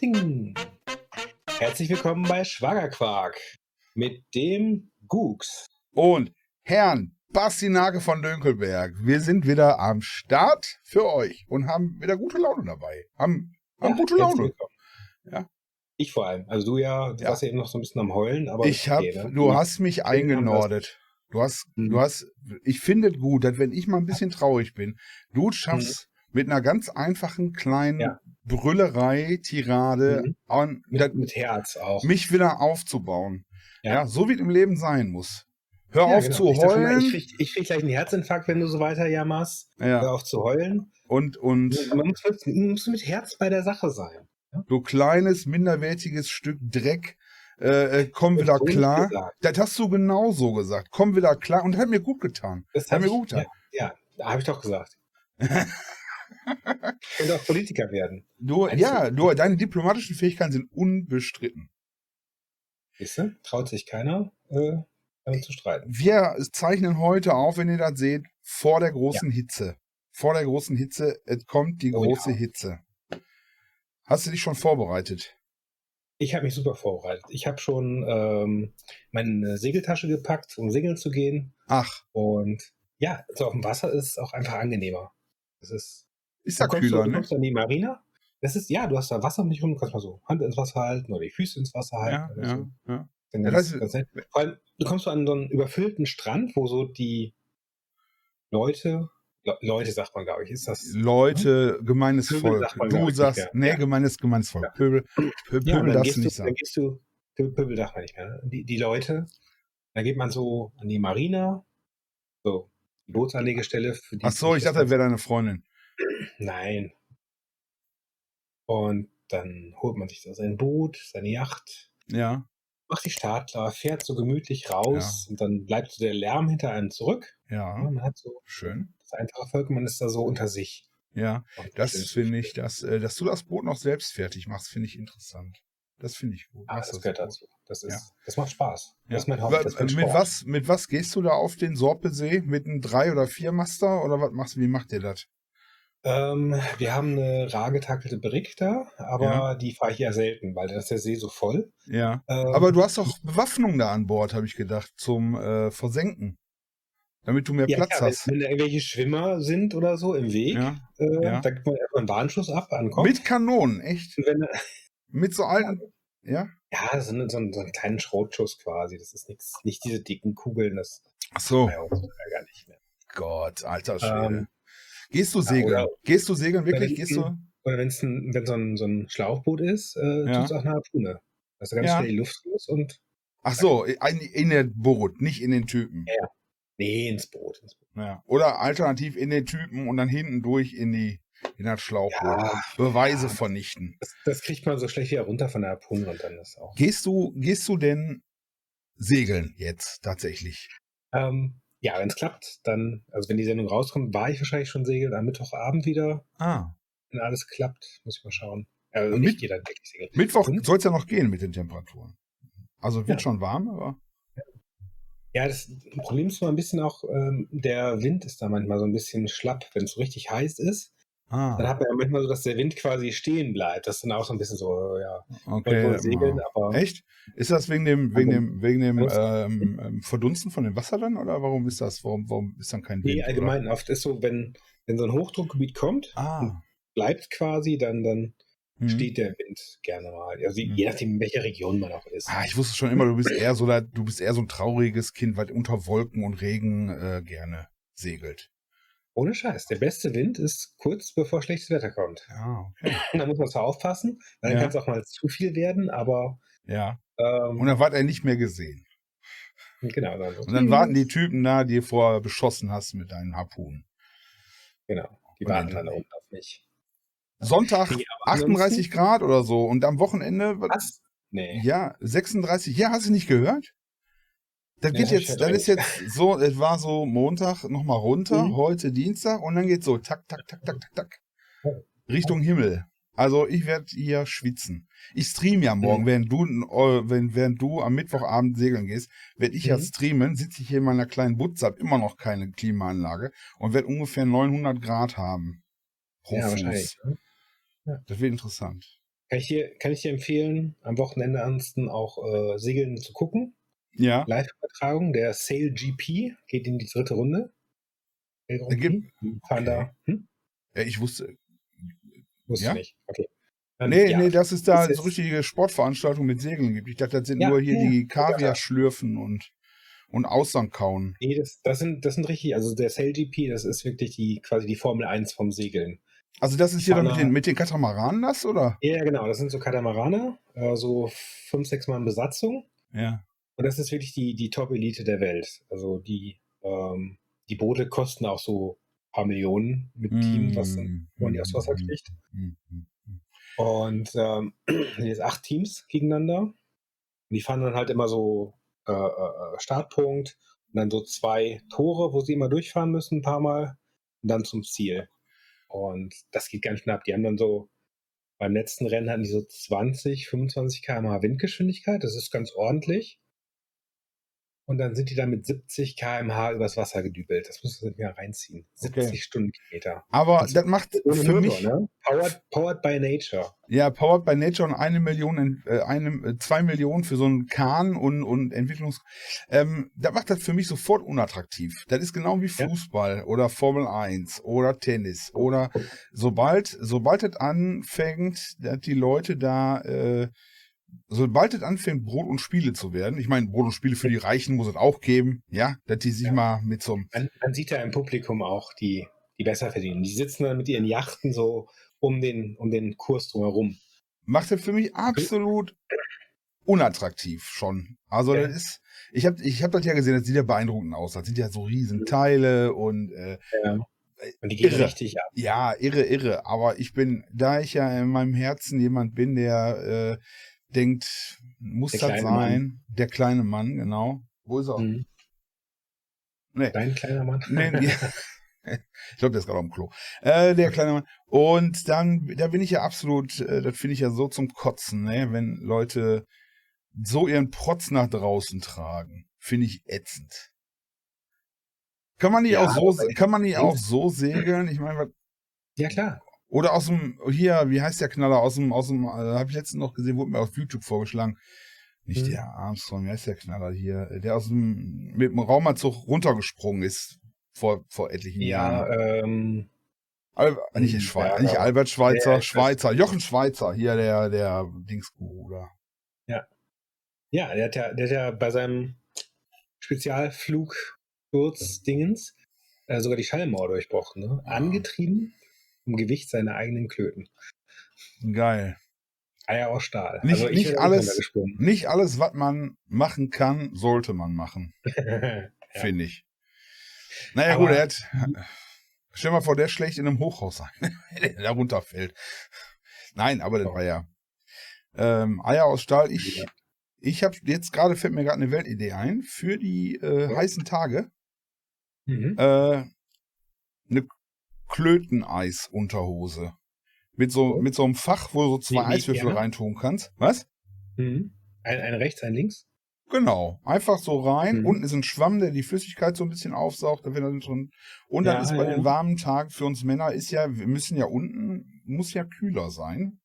Ding. Herzlich willkommen bei Schwagerquark mit dem Gooks. Und Herrn Bastinake von Dönkelberg. Wir sind wieder am Start für euch und haben wieder gute Laune dabei. Haben, haben Ja, gute Laune. Ja. Ich vor allem. Also du ja, du Ja. warst ja eben noch so ein bisschen am Heulen, aber Ich hab, okay, ne? du hast mich eingenordet. Du hast, Mhm. du hast, ich finde es gut, dass wenn ich mal ein bisschen traurig bin, du schaffst mit einer ganz einfachen kleinen Mhm. Ja. Brüllerei, Tirade, Mhm. an, mit, das, mit Herz auch. mich wieder aufzubauen. Ja. Ja. so wie es im Leben sein muss. Hör Ja, auf genau. zu heulen. Ich krieg, ich krieg gleich einen Herzinfarkt, wenn du so weiter jammerst. Hör ja, auf zu heulen. und, und Man muss, mit- man muss mit Herz bei der Sache sein. du kleines, minderwertiges Stück Dreck, äh, äh, komm wieder klar. gesagt. Das hast du genau so gesagt. Komm wieder klar. Und hat mir gut getan. Das Hat mir ich- gut getan. Ja, ja habe ich doch gesagt. könnte auch Politiker werden. Du, ja, du, deine diplomatischen Fähigkeiten sind unbestritten. Siehst du? Traut sich keiner, äh, damit zu streiten. Wir zeichnen heute auf, wenn ihr das seht, vor der großen Hitze. Vor der großen Hitze, es kommt die Oh große ja. Hitze. Hast du dich schon vorbereitet? Ich habe mich super vorbereitet. Ich habe schon ähm, meine Segeltasche gepackt, um segeln zu gehen. Ach, Und ja, so auf dem Wasser ist es auch einfach angenehmer. Das ist. Ist da du kommst, kühler, du ne? kommst an die Marina. Das ist, ja, du hast da Wasser um dich rum, du kannst mal so Hand ins Wasser halten oder die Füße ins Wasser halten. Ja, ja, so. ja. Dann Ja, ganz, das- nett. Vor allem, du kommst so an so einen überfüllten Strand, wo so die Leute, Le Leute sagt man, glaube ich, ist das. Leute, gemeines Pöbel Volk. sagt man, Du sagst, mehr. nee, Ja. gemeines, gemeines Volk. Ja. Pöbel, Pö- Ja, Pöbel dann darfst du du, nicht dann sagen. gehst du, Pö- Pöbel darf man nicht mehr, ne? die, die Leute, dann geht man so an die Marina, so, die Bootsanlegestelle. Für die Ach so, ich dachte, das wäre deine Freundin. Nein. Und dann holt man sich da sein Boot, seine Yacht, Ja, macht die Start klar, fährt so gemütlich raus und dann bleibt so der Lärm hinter einem zurück. Ja, ja, man hat so schön. das einfache Volk, man ist da so unter sich. Ja, Und das finde ich, dass, äh, dass du das Boot noch selbst fertig machst, finde ich interessant. Das finde ich gut. Ah, Machst das gehört gut. dazu. Das, ist, Ja. das macht Spaß. Ja. Das ist mein Hobby. Wa- Das mit, was, mit was gehst du da auf den Sorpesee? Mit einem Drei- oder Viermaster? Oder was machst du? Wie macht ihr das? Ähm, wir haben eine rar getakelte Brick da, aber Ja. die fahre ich ja selten, weil da ist der See so voll. Ja. Ähm, Aber du hast doch Bewaffnung da an Bord, habe ich gedacht, zum äh, Versenken. Damit du mehr ja, Platz klar, hast. wenn, wenn da irgendwelche Schwimmer sind oder so im Weg, Ja. äh, ja. da gibt man erstmal einen Warnschuss ab an den Kopf. Mit Kanonen, echt? Wenn, Mit so alten. Ja? ja, so, einen- so, einen- so einen kleinen Schrotschuss quasi. Das ist nichts, nicht diese dicken Kugeln, das Ach so. ja, gar nicht mehr. Gott, alter Schwede. Ähm, Gehst du ja, segeln? oder- Gehst du segeln wirklich? Wenn- Gehst du? Oder wenn's ein, wenn so ein, so ein Schlauchboot ist, äh, Ja. tut es auch eine Harpune. Ist ganz Ja. schnell die Luft los und Ach so, in, in der Boot, nicht in den Typen. Ja. nee, ins Boot. Ins Boot. Ja. Oder alternativ in den Typen und dann hinten durch in die in das Schlauchboot. Ja, Beweise ja. vernichten. Das, das kriegt man so schlecht wieder runter von der Harpune und dann ist auch. Gehst du, gehst du denn segeln jetzt tatsächlich? Ähm, ja, wenn es klappt, dann, also wenn die Sendung rauskommt, war ich wahrscheinlich schon segeln am Mittwochabend wieder. Ah. Wenn alles klappt, muss ich mal schauen. Also Und ich mit- gehe dann wirklich segeln. Mittwoch soll es ja noch gehen mit den Temperaturen. Also wird Ja. schon warm, aber. Ja, das Problem ist mal ein bisschen auch, ähm, der Wind ist da manchmal so ein bisschen schlapp, wenn es so richtig heiß ist. Dann Ah, hat man ja manchmal so, dass der Wind quasi stehen bleibt. Das ist dann auch so ein bisschen so, ja, okay. segeln, aber Echt? Ist das wegen dem, wegen Also, dem, wegen dem ähm, ähm, Verdunsten von dem Wasser dann? Oder warum ist das? Warum, warum ist dann kein Wind? nee, oder? allgemein oft ist so, wenn, wenn so ein Hochdruckgebiet kommt, Ah. bleibt quasi, dann, dann mhm. steht der Wind gerne mal. Also Mhm. je nachdem, in welcher Region man auch ist. Ah, ich wusste schon immer, du bist eher so, du bist eher so ein trauriges Kind, weil unter Wolken und Regen äh, gerne segelt. Ohne Scheiß. Der beste Wind ist kurz bevor schlechtes Wetter kommt. Ja, okay. Da muss man zwar aufpassen, dann Ja. kann es auch mal zu viel werden, aber Ja. ähm, Und dann war er nicht mehr gesehen. genau. Dann so, Und dann warten die Typen da, die du vorher beschossen hast mit deinen Harpunen. Genau. Die Und warten dann- unten auf mich. Sonntag Nee, aber 38 Grad oder so und am Wochenende Was? Nee. Ja, 36. Ja, hast du nicht gehört? Das geht ich jetzt, das ist jetzt so, es war so Montag nochmal runter, Mhm. heute Dienstag und dann geht so tak, tak, tak, tak, tak, tak. Richtung Himmel. Also ich werde hier schwitzen. Ich stream ja morgen, Mhm. während du, äh, wenn, während du am Mittwochabend segeln gehst, werde ich ja Mhm. streamen, sitze ich hier in meiner kleinen Butze, hab immer noch keine Klimaanlage und werde ungefähr 900 Grad haben. Pro Ja, Fuß. wahrscheinlich. ne? Das wird interessant. Kann ich dir, kann ich dir empfehlen, am Wochenende ansonsten auch äh, Segeln zu gucken. Ja. Live-Übertragung, der Sail GP geht in die dritte Runde. Gibt- fahren da. Hm? ja ich wusste. Wusste Ja? ich nicht. Okay. Ähm, Nee, ja. nee, dass es da Das so ist- richtige Sportveranstaltungen mit Segeln gibt. Ich dachte, das sind Ja, nur hier die. Kaviar schlürfen und, und Austern kauen. Nee, das, das, sind, das sind richtig, also der Sail GP, das ist wirklich die quasi die Formel 1 vom Segeln. Also das ist hier dann mit den, mit den Katamaranen das, oder? Ja, genau, das sind so Katamaraner, äh, so fünf, sechs Mann Besatzung. Ja. Und das ist wirklich die, die Top-Elite der Welt. Also die, ähm, die Boote kosten auch so ein paar Millionen mit Team, was man die aufs Wasser kriegt. Mm, mm, mm. Und ähm, jetzt acht Teams gegeneinander. Und die fahren dann halt immer so äh, äh, Startpunkt und dann so zwei Tore, wo sie immer durchfahren müssen, ein paar Mal, und dann zum Ziel. Und das geht ganz knapp. Die haben dann so, beim letzten Rennen hatten die so 20, 25 km/h Windgeschwindigkeit. Das ist ganz ordentlich. Und dann sind die dann mit 70 km/h übers Wasser gedübelt. Das muss man sich mal reinziehen. 70 Okay. Stundenkilometer. Aber Das- das macht für Motor, mich, ne? Powered, powered by Nature. ja, Powered by Nature und eine Million, äh, eine, äh, zwei Millionen für so einen Kahn und, und Entwicklungs, ähm, das macht das für mich sofort unattraktiv. Das ist genau wie Ja. Fußball oder Formel 1 oder Tennis oder sobald, sobald es anfängt, dass die Leute da, äh, sobald es anfängt, Brot und Spiele zu werden, ich meine, Brot und Spiele für die Reichen muss es auch geben, ja, dass die sich Ja. mal mit so einem, Man, man sieht ja im Publikum auch die, die besser verdienen. Die sitzen dann mit ihren Yachten so um den, um den Kurs drumherum. macht das für mich absolut unattraktiv schon. Also Ja. das ist, ich habe ich hab das ja gesehen, das sieht ja beeindruckend aus. Das sind ja so riesen Teile und äh, Und die gehen Irre. richtig ab. ja, irre, irre. Aber ich bin, da ich ja in meinem Herzen jemand bin, der äh, denkt, muss Der das sein, der kleine Mann, genau. Wo ist er? Mhm. Nee. Dein kleiner Mann. Nee, nee. ich glaube, der ist gerade am Klo. Äh, der kleine Mann. Und dann, da bin ich ja absolut, äh, das finde ich ja so zum Kotzen, ne? wenn Leute so ihren Protz nach draußen tragen. Finde ich ätzend. Kann man nicht Ja, auch so, kann man nicht auch so segeln? Ich meine, was- Ja, klar. Oder aus dem, hier, wie heißt der Knaller? Aus dem, aus dem, äh, habe ich letztens noch gesehen, wurde mir auf YouTube vorgeschlagen. Nicht Hm. der Armstrong, wie heißt der Knaller hier? Der aus dem, mit dem Raumanzug runtergesprungen ist vor, vor etlichen Jahren. Ja, ähm, Al nicht, Hm, Schwe ja, nicht Albert Schweitzer, Ja, ich weiß. Schweizer, Jochen Schweizer, hier der, der Dingsguru da. ja, der hat ja, der hat ja bei seinem Spezialflug Dingens äh, sogar die Schallmauer durchbrochen. Ne? Ah. Angetrieben vom Gewicht seiner eigenen Klöten. Geil. Eier aus Stahl. Nicht- also ich nicht auch alles-. Nicht alles, was man machen kann, sollte man machen, ja. finde ich. Naja, Aber- gut, er hat. Stell mal vor, der schlägt in einem Hochhaus sein, der runterfällt. Nein, aber das war ja. Ähm, Eier aus Stahl. Ich, Ja. ich habe jetzt gerade, fällt mir gerade eine Weltidee ein, für die äh, heißen Tage. Mhm. äh, eine Klöteneisunterhose. Mit so, Oh. mit so einem Fach, wo du so zwei wie Eiswürfel gerne? reintun kannst. Was? Mhm. Ein, ein rechts, ein links. Genau. Einfach so rein. Mhm. Unten ist ein Schwamm, der die Flüssigkeit so ein bisschen aufsaugt. Dann wird er drin. Und dann Ja, ist bei ja. den warmen Tagen für uns Männer ist ja, wir müssen ja unten, muss ja kühler sein.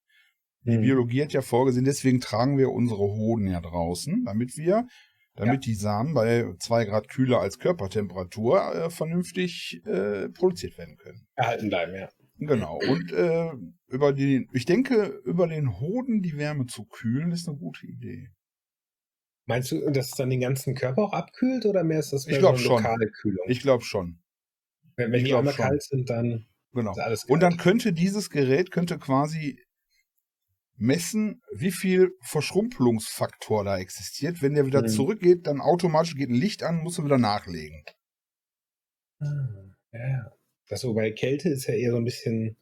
Die Mhm. Biologie hat ja vorgesehen, deswegen tragen wir unsere Hoden ja draußen, damit wir, damit die Samen bei zwei Grad kühler als Körpertemperatur äh, vernünftig äh, produziert werden können. Erhalten bleiben, ja. Genau. Und äh, über die, ich denke, über den Hoden die Wärme zu kühlen, ist eine gute Idee. Meinst du, dass es dann den ganzen Körper auch abkühlt oder mehr ist das Ich mehr glaub so schon. eine lokale Kühlung? Ich glaube schon. wenn wenn ich die einmal kalt sind, dann Genau. ist alles Und dann kalt. könnte dieses Gerät könnte quasi messen, wie viel Verschrumpelungsfaktor da existiert. Wenn der wieder Mhm. zurückgeht, dann automatisch geht ein Licht an, muss er wieder nachlegen. Ah, ja, ja. Das so bei Kälte ist ja eher so ein bisschen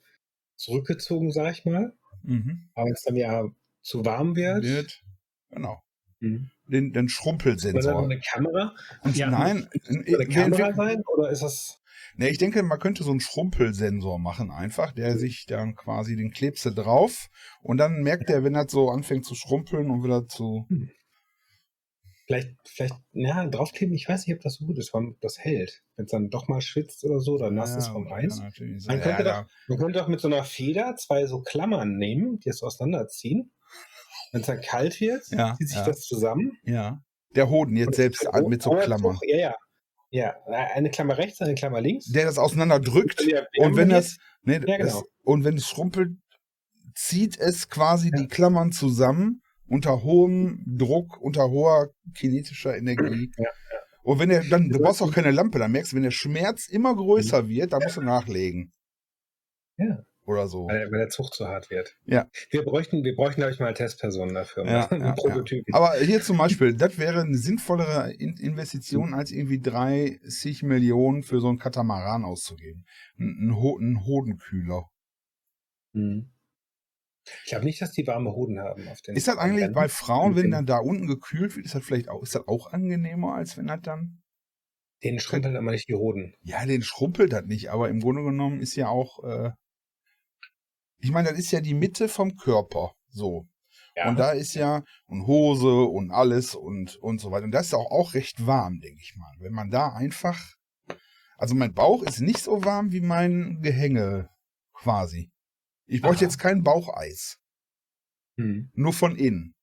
zurückgezogen, sag ich mal. Mhm. Aber wenn es dann ja zu warm wird, Wird. Genau. Mhm. Den, den Schrumpelsensor. eine Kamera? Und Ja, nein, eine Kamera sein oder ist das Ne, ich denke, man könnte so einen Schrumpelsensor machen einfach, der sich dann quasi, den klebst du drauf und dann merkt er, wenn das so anfängt zu schrumpeln und wieder zu... Hm. Vielleicht, vielleicht, ja, draufkleben, ich weiß nicht, ob das so gut ist, weil das hält. Wenn es dann doch mal schwitzt oder so, dann nass Ja, ist vom Eis. Man könnte, Ja, doch, man könnte doch mit so einer Feder zwei so Klammern nehmen, die es auseinanderziehen. Wenn es dann kalt wird, Ja, zieht sich das zusammen. ja. Der Hoden jetzt Und selbst ein an, mit so Klammern. Ja, ja. Ja, eine Klammer rechts, eine Klammer links. Der das auseinander drückt Wenn der und wenn das, ne, Ja, genau. das und wenn es schrumpelt, zieht es quasi Ja. die Klammern zusammen unter hohem Druck, unter hoher kinetischer Energie. Ja, Und wenn er dann, du brauchst auch keine Lampe, dann merkst du, wenn der Schmerz immer größer wird, dann musst du nachlegen. Ja. Oder so. Weil, weil der Zug zu hart wird. Ja. Wir bräuchten, wir bräuchten, glaube ich, mal Testpersonen dafür. Ja, ja, Prototypen. Aber hier zum Beispiel, das wäre eine sinnvollere In Investition, als irgendwie 30 Millionen für so einen Katamaran auszugeben. Ein, ein, Ho ein Hodenkühler. Mhm. Ich glaube nicht, dass die warme Hoden haben. Auf den Ist das eigentlich Rennen. bei Frauen, wenn den- dann da unten gekühlt wird, ist das vielleicht auch, ist das auch angenehmer, als wenn das dann. Denen schrumpeln immer nicht die Hoden. Ja, den schrumpelt das nicht, aber im Grunde genommen ist ja auch, äh, ich meine, das ist ja die Mitte vom Körper. So. Ja. Und da ist ja und Hose und alles und, und so weiter. Und das ist auch, auch recht warm, denke ich mal. Wenn man da einfach. Also mein Bauch ist nicht so warm wie mein Gehänge quasi. Ich bräuchte jetzt kein Baucheis. Hm. Nur von innen.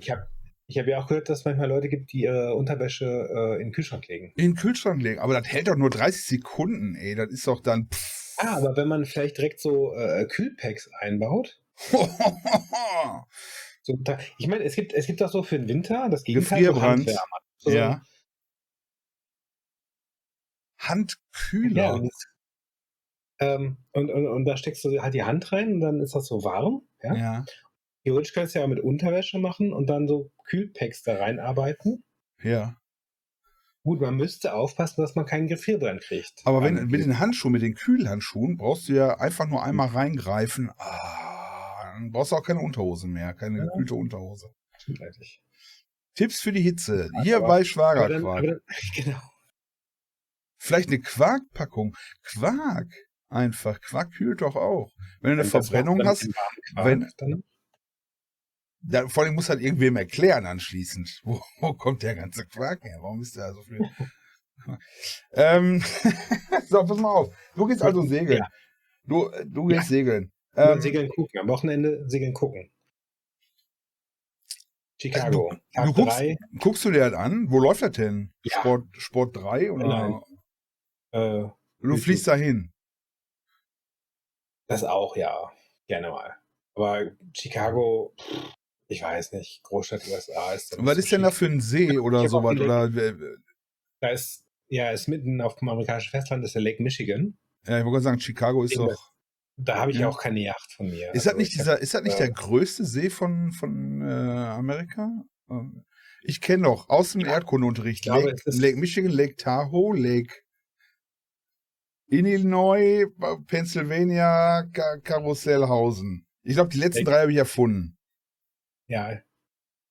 Ich habe ich hab ja auch gehört, dass es manchmal Leute gibt, die ihre Unterwäsche äh, in den Kühlschrank legen. In den Kühlschrank legen. Aber das hält doch nur 30 Sekunden, ey. Das ist doch dann. Pff. Ah, aber wenn man vielleicht direkt so äh, Kühlpacks einbaut. So, ich meine, es gibt, es gibt auch so für den Winter das Gegenteil. Gefrierbrand. Handwärmer. So, ja. Handkühler. Ja, und, ähm, und, und, und da steckst du halt die Hand rein und dann ist das so warm. Ja? ja. Theoretisch kannst du ja auch mit Unterwäsche machen und dann so Kühlpacks da reinarbeiten. ja. Gut, man müsste aufpassen, dass man keinen Gefrierbrand kriegt. Aber wenn mit den Handschuhen, mit den Kühlhandschuhen, brauchst du ja einfach nur einmal reingreifen. Ah, dann brauchst du auch keine Unterhose mehr, keine Ja. gekühlte Unterhose. Tipps für die Hitze. Hier aber- bei Aber dann, Schwagerquark. aber dann, genau. Vielleicht eine Quarkpackung. Quark. Einfach. Quark kühlt doch auch. Wenn du eine Verbrennung hast, wenn- dann, da, vor allem muss halt irgendwem erklären anschließend. Wo, wo kommt der ganze Quark her? Warum ist da so viel? ähm, so, pass mal auf. Du gehst also segeln. Ja. Du, du gehst segeln. ähm, Segeln gucken. Am Wochenende Segeln gucken. Chicago. du Tag guckst- Guckst du dir das an? Wo läuft das denn? Ja. Sport, Sport 3 oder? Äh, Du fließt dahin. das auch, ja. Gerne mal. Aber Chicago, pff, ich weiß nicht. Großstadt USA ist. Was ist denn da für ein See oder sowas? Oder, äh, Da ist, ja, ist mitten auf dem amerikanischen Festland ist der Lake Michigan. ja, ich wollte gerade sagen, Chicago ist doch. Da habe ich Ja. auch keine Yacht von mir. Ist das Also nicht ich hab- dieser, ist das nicht äh, der größte See von, von äh, Amerika? Ähm, Ich kenne doch aus dem Ja, Erdkundeunterricht ich glaube, Lake, Lake Michigan, Lake Tahoe, Lake Illinois, Pennsylvania, Ka Karussellhausen. Ich glaube, die letzten Lake- drei habe ich erfunden. Ja.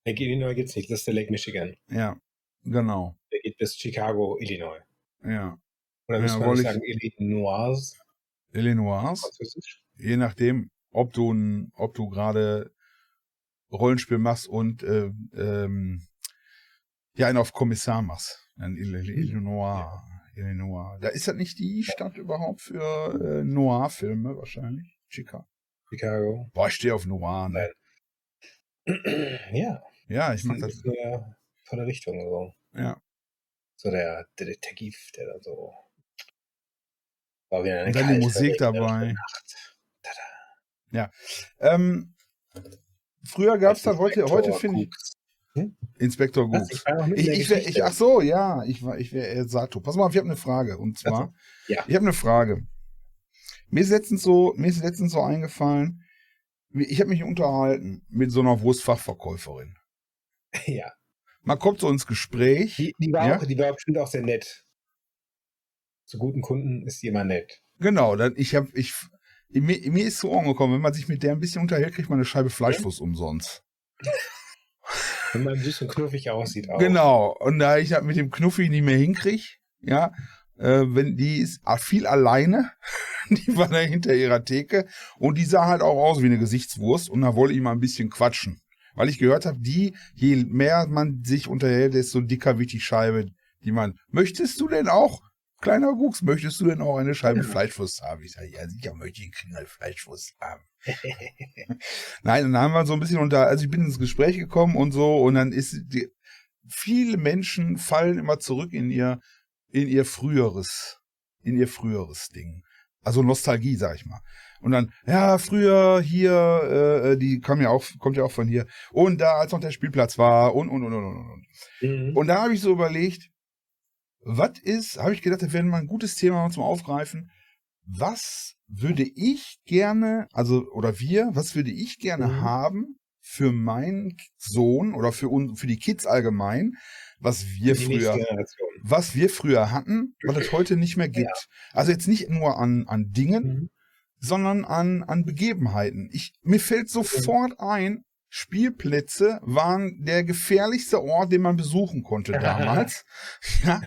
Lake Illinois gibt es nicht. Das ist der Lake Michigan. Ja, genau. Der geht bis Chicago, Illinois. Ja. Oder Ja, müssen wir nicht ich- sagen Illinois? Illinois. Je nachdem, ob du, ob du gerade Rollenspiel machst und äh, ähm, ja, einen auf Kommissar machst. Dann Ill- Hm. Illinois. Illinois. Da ist das nicht die Stadt überhaupt für äh, Noir-Filme wahrscheinlich? Chica. Chicago. Boah, ich stehe auf Noir. Ne? ja, Ja, ich ein das. bisschen mehr von der Richtung. So. Ja. so der, der Detektiv, der dann so. War wieder eine Und dann die Musik verregnete dabei. Nacht. Ähm, früher gab es da heute, Inspektor heute finde ich Cooks. Inspektor Was? Gooks. Ich Ich, der ich, ich, ach so, ja, ich war, ich wäre Sato. Pass mal auf, ich habe eine Frage. Und zwar, Ja. ich habe eine Frage. Mir ist letztens so, mir ist letztens so eingefallen, ich habe mich unterhalten mit so einer Wurstfachverkäuferin. ja. Man kommt so ins Gespräch. Die, die, war Ja? auch, die war bestimmt auch sehr nett. Zu guten Kunden ist die immer nett. Genau, dann ich habe, ich, mir, mir ist so angekommen, wenn man sich mit der ein bisschen unterhält, kriegt man eine Scheibe Fleischwurst umsonst. Wenn man süß und knuffig aussieht auch. Genau. Und da ich das mit dem Knuffi nicht mehr hinkriege, ja, äh, wenn die ist viel alleine, die war da hinter ihrer Theke und die sah halt auch aus wie eine Gesichtswurst und da wollte ich mal ein bisschen quatschen. Weil ich gehört habe, die, je mehr man sich unterhält, desto dicker wird die Scheibe, die man. Möchtest du denn auch, kleiner Gucks, möchtest du denn auch eine Scheibe ja. Fleischwurst haben? Ich sage, ja, sicher möchte ich eine Fleischwurst haben. Nein, und dann haben wir so ein bisschen unter, also ich bin ins Gespräch gekommen und so, und dann ist die, viele Menschen fallen immer zurück in ihr, in ihr früheres, in ihr früheres Ding. Also Nostalgie, sag ich mal. Und dann, ja, früher hier, äh, die kam ja auch, kommt ja auch von hier. Und da, als noch der Spielplatz war und, und, und, und, und. Mhm. Und da habe ich so überlegt, was ist, habe ich gedacht, das wäre mal ein gutes Thema zum Aufgreifen. Was würde ich gerne, also, oder wir, was würde ich gerne mhm. haben für meinen Sohn oder für, uns, für die Kids allgemein, was wir früher, was wir früher hatten, was es heute nicht mehr gibt. Ja. Also jetzt nicht nur an, an Dingen, mhm. sondern an, an Begebenheiten. Ich, mir fällt sofort ein, Spielplätze waren der gefährlichste Ort, den man besuchen konnte damals. ja.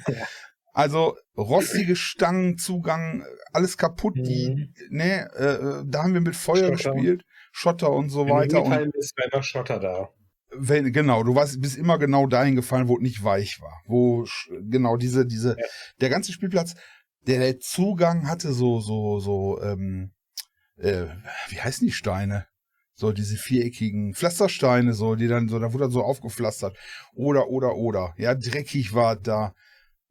Also rostige Stangen, Zugang, alles kaputt. Mhm. Die, ne, äh, da haben wir mit Feuer Schotter. gespielt, Schotter und so Wenn weiter. In und ist einfach Schotter da wenn, genau, du warst, bist immer genau dahin gefallen, wo es nicht weich war. Wo, genau, diese, diese, ja. der ganze Spielplatz, der, der Zugang hatte so, so, so, ähm, äh, wie heißen die Steine? So diese viereckigen Pflastersteine, so, die dann so, da wurde dann so aufgepflastert. Oder, oder, oder. Ja, dreckig war da.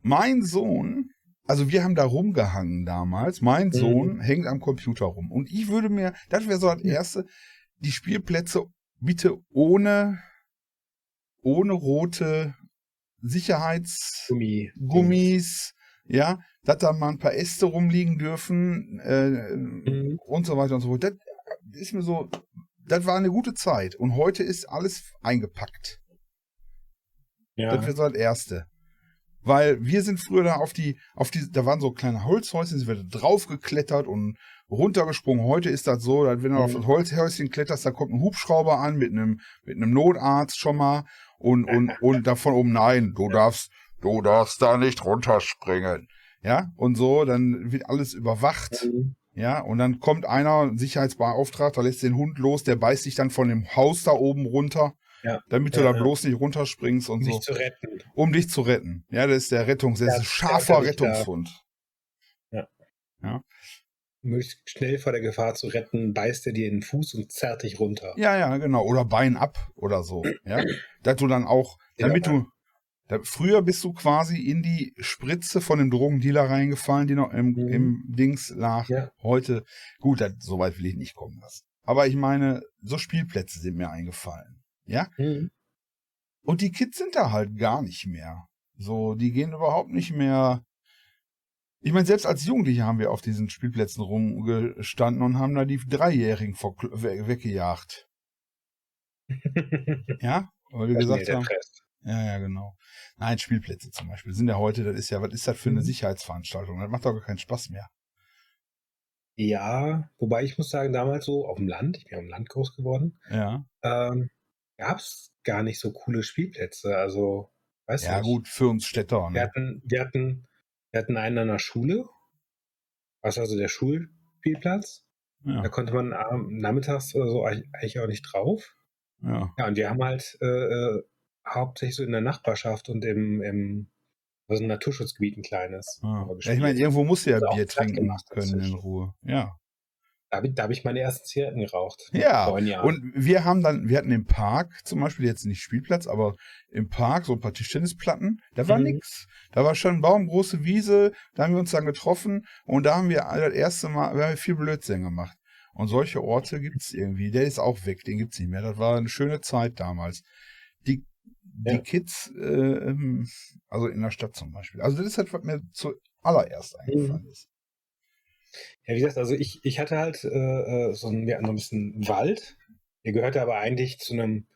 Mein Sohn, also wir haben da rumgehangen damals. Mein mhm. Sohn hängt am Computer rum. Und ich würde mir, das wäre so das erste, die Spielplätze bitte ohne, ohne rote Sicherheitsgummis, ja, dass da mal ein paar Äste rumliegen dürfen äh, mhm. und so weiter und so fort. Das ist mir so, das war eine gute Zeit. Und heute ist alles eingepackt. Ja. Das wäre so das Erste. Weil wir sind früher da auf die, auf die, da waren so kleine Holzhäuschen, sind wir draufgeklettert und runtergesprungen. Heute ist das so, dass wenn du mhm. auf das Holzhäuschen kletterst, da kommt ein Hubschrauber an mit einem, mit einem Notarzt schon mal und, und, und davon oben, nein, du darfst, du darfst da nicht runterspringen. Ja, und so, dann wird alles überwacht. Mhm. Ja, und dann kommt einer, Sicherheitsbeauftragter, lässt den Hund los, der beißt sich dann von dem Haus da oben runter, ja. damit du ja, da bloß nicht runterspringst und um so. Um dich zu retten. Um dich zu retten. Ja, das ist der Rettungs, das ist ein scharfer Rettungshund. Ja. Ja. Möglichst schnell vor der Gefahr zu retten, beißt er dir in den Fuß und zerrt dich runter. Ja, ja, genau. Oder Bein ab oder so. Ja. Dass du dann auch, damit du, da, früher bist du quasi in die Spritze von dem Drogendealer reingefallen, die noch im, mhm. im Dings lag. Ja. Heute, gut, das, so weit will ich nicht kommen lassen. Aber ich meine, so Spielplätze sind mir eingefallen. Ja? Mhm. Und die Kids sind da halt gar nicht mehr. So, die gehen überhaupt nicht mehr. Ich meine, selbst als Jugendliche haben wir auf diesen Spielplätzen rumgestanden und haben da die Dreijährigen vor, weggejagt. ja? Weil wir gesagt haben. Ja, ja, genau. Nein, Spielplätze zum Beispiel sind ja heute, das ist ja, was ist das für eine mhm. Sicherheitsveranstaltung? Das macht doch gar keinen Spaß mehr. Ja, wobei ich muss sagen, damals so auf dem Land, ich bin auf dem Land groß geworden, ja. ähm, gab es gar nicht so coole Spielplätze. Also, weißt du. Ja, nicht. gut, für uns Städter. Ne? Wir, hatten, wir, hatten, wir hatten einen an der Schule, was also der Schulspielplatz. Ja. Da konnte man nachmittags oder so eigentlich auch nicht drauf. Ja. Ja, und wir haben halt äh, äh hauptsächlich so in der Nachbarschaft und im, im also ein Naturschutzgebiet ein kleines. Ah. Ja, ich meine, irgendwo muss ja Bier trinken können in Ruhe. Ja. Da habe ich, hab ich meine ersten Zigaretten geraucht. Ja, und wir haben dann, wir hatten im Park zum Beispiel jetzt nicht Spielplatz, aber im Park so ein paar Tischtennisplatten, da war mhm. nix. Da war schon ein Baum, große Wiese, da haben wir uns dann getroffen und da haben wir das erste Mal, wir haben viel Blödsinn gemacht. Und solche Orte gibt es irgendwie. Der ist auch weg, den gibt es nicht mehr. Das war eine schöne Zeit damals. Die die ja. Kids, äh, ähm, also in der Stadt zum Beispiel. Also das ist halt, was mir zuallererst eingefallen mhm. ist. Ja, wie gesagt, also ich, ich hatte halt äh, äh so, ein, ja, so ein bisschen Wald. Der gehörte aber eigentlich zu einem,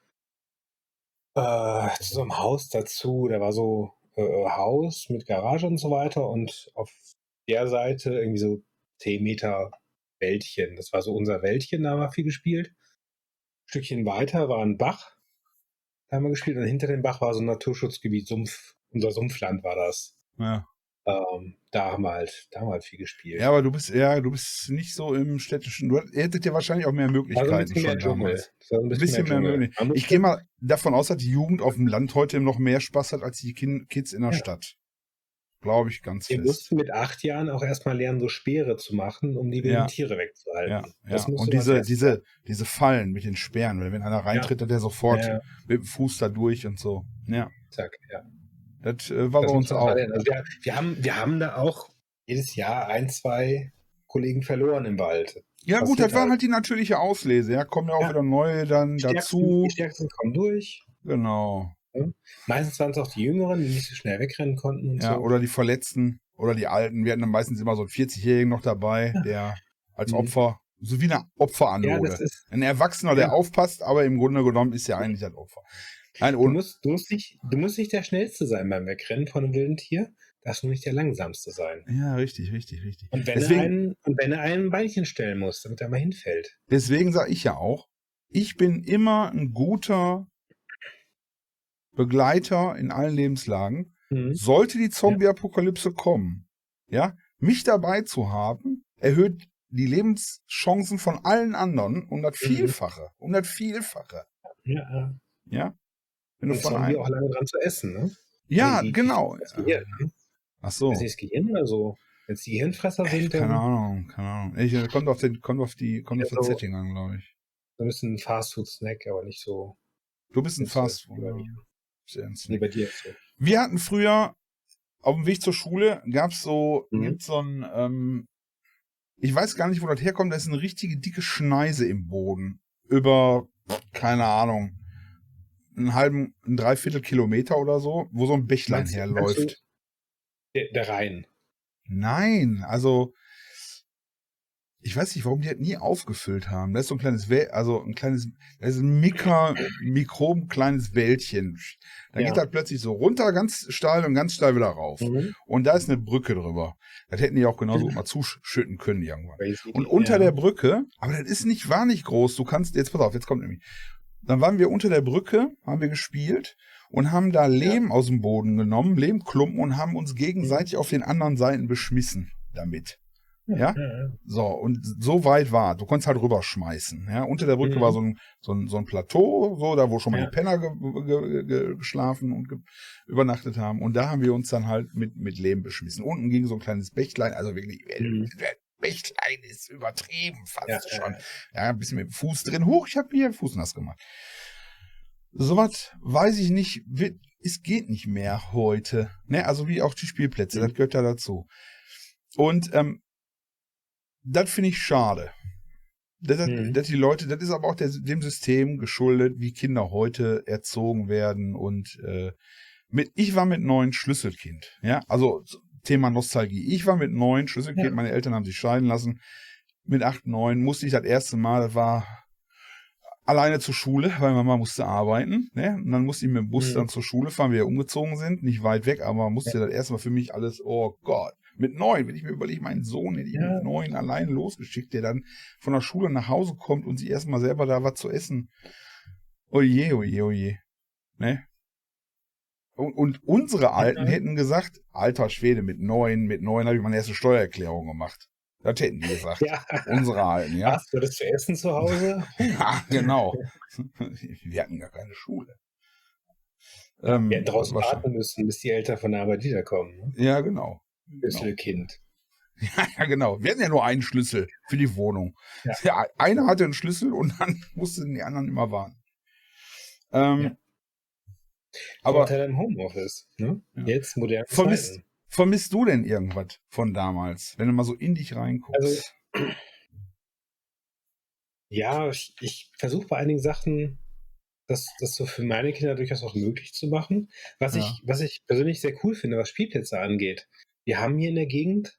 äh, zu so einem Haus dazu. Da war so äh, äh, Haus mit Garage und so weiter und auf der Seite irgendwie so 10 Meter Wäldchen. Das war so unser Wäldchen, da haben wir viel gespielt. Ein Stückchen weiter war ein Bach da haben wir gespielt und hinter dem Bach war so ein Naturschutzgebiet, Sumpf, unser Sumpfland war das. Ja. Ähm, da haben wir halt, da haben wir halt viel gespielt. Ja, aber du bist, ja, du bist nicht so im städtischen. Du hättet ja wahrscheinlich auch mehr Möglichkeiten Also bisschen mehr schon Dschungel. damals. Ein bisschen mehr Dschungel. möglich. Man muss Ich gehe mal davon aus, dass die Jugend auf dem Land heute noch mehr Spaß hat als die Kids in der Ja. Stadt. Glaube ich ganz Wir fest. mussten mit acht Jahren auch erstmal lernen, so Speere zu machen, um die wilden Ja. Tiere wegzuhalten. Ja, ja. Und diese, diese, diese Fallen mit den Sperren, weil wenn einer reintritt, hat der sofort Ja, mit dem Fuß da durch und so. Ja, zack, ja. Das äh, war Das bei uns auch. Also wir, wir, haben, wir haben da auch jedes Jahr ein, zwei Kollegen verloren im Wald. Ja, gut, passiert das war halt. halt die natürliche Auslese. Ja, kommen ja auch Ja. wieder neue dann Stärksten, dazu. die Stärksten kommen durch. Genau. Meistens waren es auch die Jüngeren, die nicht so schnell wegrennen konnten und Ja, so. oder die Verletzten oder die Alten. Wir hatten dann meistens immer so einen 40-Jährigen noch dabei, Ja. der als Mhm. Opfer, so wie eine ja, Opferanlage. ist, Ein Erwachsener, der Ja. aufpasst, aber im Grunde genommen ist ja eigentlich das Opfer. Nein, du, und musst, du, musst nicht, du musst nicht der Schnellste sein beim Wegrennen von einem wilden Tier. Darfst du nicht der Langsamste sein. ja, richtig, richtig, richtig. Und wenn, er Deswegen- einen, und wenn er ein Beinchen stellen muss, damit er mal hinfällt. Deswegen sage ich ja auch, ich bin immer ein guter Begleiter in allen Lebenslagen. Mhm. Sollte die Zombie-Apokalypse kommen, ja, mich dabei zu haben, erhöht die Lebenschancen von allen anderen um das Mhm. Vielfache. Um das Vielfache. Ja, ja. Ja. Wenn du von einem, auch lange dran zu essen, ne? ja, Die- die- genau. Das Gehirn, ne? Ach so. Ist das Gehirn oder so? Wenn es die Gehirnfresser sind, Keine dann Ahnung, keine Ahnung. Ich, äh, kommt auf den, kommt auf die, kommt Ja, auf das Setting an, glaube ich. dann ist ein Fastfood-Snack, aber nicht so Du bist ein Nicht so Fast wie bei mir. Sehr Snack. bei dir. So. Wir hatten früher auf dem Weg zur Schule gab's so, Mhm. gibt's so ein, ähm, ich weiß gar nicht, wo das herkommt, da ist eine richtige dicke Schneise im Boden. Über, keine Ahnung, einen halben, ein Dreiviertel Kilometer oder so, wo so ein Bächlein Meinst herläuft. Der, der Rhein. Nein, also ich weiß nicht, warum die das nie aufgefüllt haben. Da ist so ein kleines, Wäl also ein kleines, da ist ein Mika, Mikroben kleines Wäldchen. Da Ja. geht das plötzlich so runter, ganz steil und ganz steil wieder rauf. Mhm. Und da ist eine Brücke drüber. Das hätten die auch genauso mal zuschütten können irgendwann. Und unter ja. der Brücke, aber das ist nicht, war nicht groß. Du kannst, jetzt pass auf, jetzt kommt nämlich. Dann waren wir unter der Brücke, haben wir gespielt und haben da Lehm aus dem Boden genommen, Lehmklumpen und haben uns gegenseitig auf den anderen Seiten beschmissen damit. Ja? Ja, ja. So, und so weit war. Du konntest halt rüberschmeißen. Ja? Unter der Brücke Mhm. war so ein, so, ein, so ein Plateau, so, da wo schon mal Ja. die Penner ge, ge, ge, geschlafen und übernachtet haben. Und da haben wir uns dann halt mit, mit Lehm beschmissen. Unten ging so ein kleines Bächlein, also wirklich, Mhm. Bächlein ist übertrieben fast Ja, schon. ja. Ja, ein bisschen mit dem Fuß drin. Huch, ich habe mir den Fuß nass gemacht. Sowas weiß ich nicht, es geht nicht mehr heute. Ne, also wie auch die Spielplätze, Mhm. das gehört da dazu. Und ähm, das finde ich schade. Dass, das- Mhm. die Leute, das ist aber auch der, dem System geschuldet, wie Kinder heute erzogen werden. Und äh, mit, ich war mit neun Schlüsselkind. Ja, also Thema Nostalgie. Ich war mit neun Schlüsselkind, Ja. meine Eltern haben sich scheiden lassen. Mit acht, neun musste ich das erste Mal, das war alleine zur Schule, weil Mama musste arbeiten. Ne? Und dann musste ich mit dem Bus Mhm. dann zur Schule fahren, wir ja umgezogen sind, nicht weit weg, aber musste das erstmal für mich alles, oh Gott, mit neun, wenn ich mir überlege, meinen Sohn hätte ich Ja. mit neun allein losgeschickt, der dann von der Schule nach Hause kommt und sich erstmal selber da was zu essen. Oje, oje, oje. Ne? Und, und unsere Alten Ja. hätten gesagt, alter Schwede, mit neun, mit neun habe ich meine erste Steuererklärung gemacht. Das hätten die gesagt. Ja. Unsere Alten, ja. Was, du das zu essen zu Hause? Ja, genau. Wir hatten gar keine Schule. Ähm, Wir hätten draußen warten müssen, bis die Eltern von der Arbeit wiederkommen. Ne? Ja, genau. Schlüsselkind. Ja, genau. Wir hatten ja nur einen Schlüssel für die Wohnung. Ja. Ja. einer hatte einen Schlüssel und dann mussten die anderen immer warten. Ähm, Ja. Aber Vorteil im Homeoffice. Ne? Ja. Jetzt moderne Vermisst- Zeiten. vermisst du denn irgendwas von damals, wenn du mal so in dich reinguckst? Also, Ja, ich, ich versuche bei einigen Sachen das, das so für meine Kinder durchaus auch möglich zu machen. Was, Ja. ich, was ich persönlich sehr cool finde, was Spielplätze angeht. Wir haben hier in der Gegend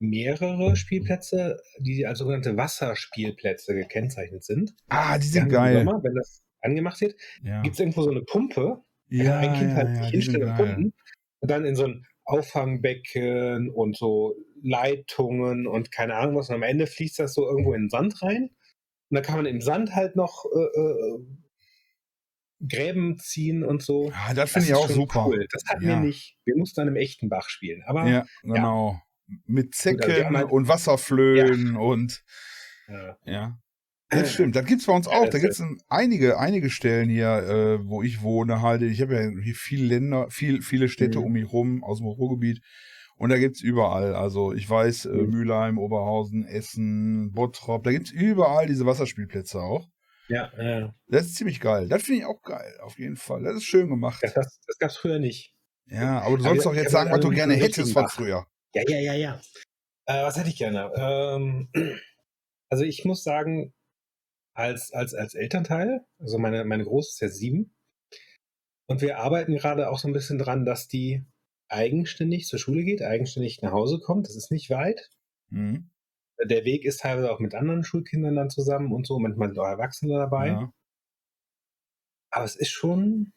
mehrere Spielplätze, die als sogenannte Wasserspielplätze gekennzeichnet sind. ah, die sind geil. Sommer, wenn das angemacht wird, Ja, gibt es irgendwo so eine Pumpe, ja, ein Kind ja, halt sich hinstellen und pumpen und dann in so ein Auffangbecken und so Leitungen und keine Ahnung was. Und am Ende fließt das so irgendwo in den Sand rein. Und dann kann man im Sand halt noch äh, äh, Gräben ziehen und so. Ja, das finde ich auch super. Cool. Das hatten ja. wir nicht. Wir mussten an einem echten Bach spielen. Aber, ja, genau. Ja. Mit Zecken halt, und Wasserflöhen und ja. Das stimmt, das gibt es bei uns auch. Da gibt es einige, einige Stellen hier, äh, wo ich wohne, halt. Ich habe ja hier viele Länder, viel, viele Städte mhm. um mich rum aus dem Ruhrgebiet. Und da gibt es überall. Also ich weiß, äh, mhm. Mülheim, Oberhausen, Essen, Bottrop, da gibt es überall diese Wasserspielplätze auch. Ja, ja. Das ist ziemlich geil. Das finde ich auch geil, auf jeden Fall. Das ist schön gemacht. Das, das, das gab es früher nicht. Ja, aber du sollst doch jetzt sagen, was du gerne hättest von früher. Ja, ja, ja, ja. Äh, was hätte ich gerne? Ähm, also ich muss sagen, als, als, als Elternteil, also meine, meine Große ist ja sieben, und wir arbeiten gerade auch so ein bisschen dran, dass die eigenständig zur Schule geht, eigenständig nach Hause kommt. Das ist nicht weit. Mhm. Der Weg ist teilweise auch mit anderen Schulkindern dann zusammen und so. Manchmal sind auch Erwachsene dabei. Ja. Aber es ist schon,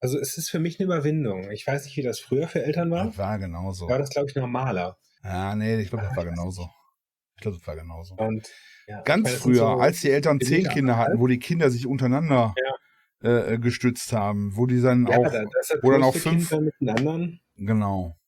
also es ist für mich eine Überwindung. Ich weiß nicht, wie das früher für Eltern war. Das war genauso. War das, glaube ich, normaler. Ja, nee, ich glaube, das war genauso. Ich glaube, das war genauso. Und, ja, Ganz früher, so als die Eltern zehn Kinder hatten, wo die Kinder sich untereinander ja. äh, gestützt haben, wo die dann ja, auch, wo dann auch fünf, Genau.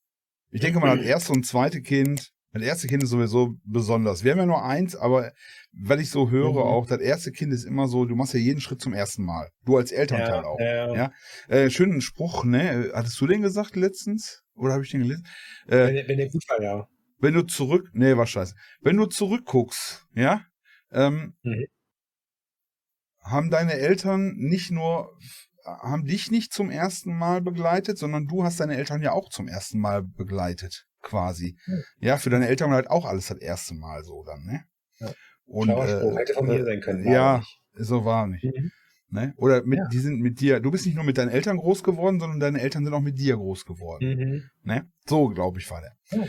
Ich denke mal, das erste und zweite Kind, das erste Kind ist sowieso besonders. Wir haben ja nur eins, aber weil ich so höre mhm. auch, das erste Kind ist immer so, du machst ja jeden Schritt zum ersten Mal. Du als Elternteil ja, auch. Ja. ja? Äh, schönen Spruch, ne? Hattest du den gesagt letztens? Oder habe ich den gelesen? Äh, wenn, wenn der gut war, ja. Wenn du zurück, nee, war scheiße. Wenn du zurückguckst, ja, ähm, mhm. haben deine Eltern nicht nur haben dich nicht zum ersten Mal begleitet, sondern du hast deine Eltern ja auch zum ersten Mal begleitet, quasi. Hm. Ja, für deine Eltern halt auch alles das erste Mal so dann, ne? Ja. Und, äh, hätte von mir äh, sein können. Ja, nicht. so war nicht. Mhm. Ne? Oder mit, ja. die sind mit dir, du bist nicht nur mit deinen Eltern groß geworden, sondern deine Eltern sind auch mit dir groß geworden. Mhm. Ne? So, glaube ich, war der. Ja.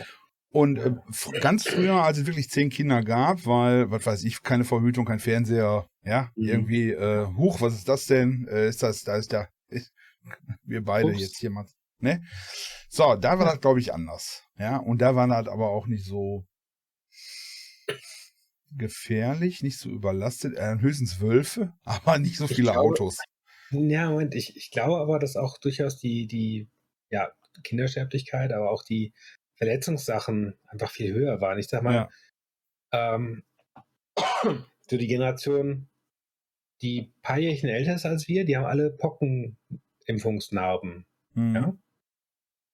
Und äh, ganz früher, als es wirklich zehn Kinder gab, weil, was weiß ich, keine Verhütung, kein Fernseher, ja, mhm. irgendwie, äh, huch, was ist das denn? Äh, ist das, da ist der, ist, wir beide Ups. jetzt jemand, ne? So, da war das, glaube ich, anders. Ja, und da war das aber auch nicht so gefährlich, nicht so überlastet, äh, höchstens Wölfe, aber nicht so viele glaube, Autos. Ja, Moment, ich, ich glaube aber, dass auch durchaus die, die, ja, Kindersterblichkeit, aber auch die Verletzungssachen einfach viel höher waren. Ich sag mal, ja. ähm, so die Generation, die paar Jährchen älter ist als wir, die haben alle Pockenimpfungsnarben. Mhm. Ja?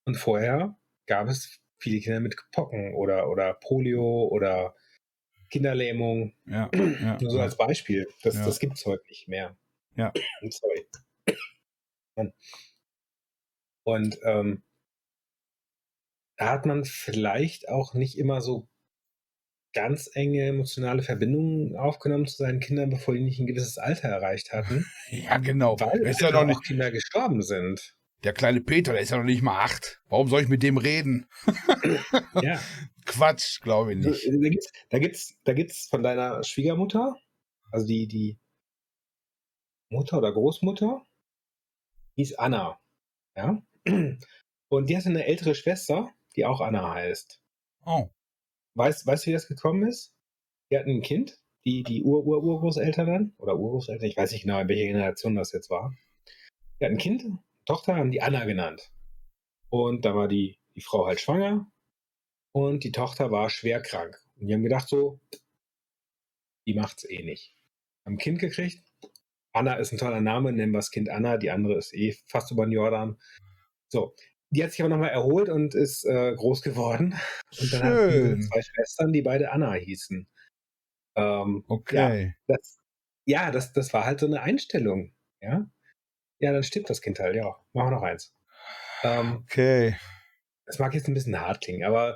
Und vorher gab es viele Kinder mit Pocken oder, oder Polio oder Kinderlähmung. Ja, ja, Nur so als Beispiel. Das, ja. das gibt es heute nicht mehr. Ja. Sorry. Und ähm, hat man vielleicht auch nicht immer so ganz enge emotionale Verbindungen aufgenommen zu seinen Kindern, bevor die nicht ein gewisses Alter erreicht hatten. Ja, genau. Weil ist ja noch nicht Kinder gestorben sind. Der kleine Peter, der ist ja noch nicht mal acht. Warum soll ich mit dem reden? ja. Quatsch, glaube ich nicht. Da gibt's, da gibt's, von deiner Schwiegermutter, also die, die Mutter oder Großmutter, hieß Anna. Ja. Und die hatte eine ältere Schwester, die auch Anna heißt. Oh. Weißt, weißt du, wie das gekommen ist? Die hatten ein Kind, die, die Ur-Ur-Urgroßeltern dann, oder Urgroßeltern, ich weiß nicht genau, in welcher Generation das jetzt war. Die hatten ein Kind, Tochter, haben die Anna genannt. Und da war die, die Frau halt schwanger und die Tochter war schwer krank. Und die haben gedacht so, die macht's eh nicht. Haben ein Kind gekriegt. Anna ist ein toller Name, nennen wir das Kind Anna, die andere ist eh fast über den Jordan. So, die hat sich aber nochmal erholt und ist äh, groß geworden. Und dann Schön. zwei Schwestern, die beide Anna hießen. Ähm, okay. Ja, das, ja das, das war halt so eine Einstellung. Ja, ja dann stimmt das Kind halt. Ja, machen wir noch eins. Ähm, okay. Das mag jetzt ein bisschen hart klingen, aber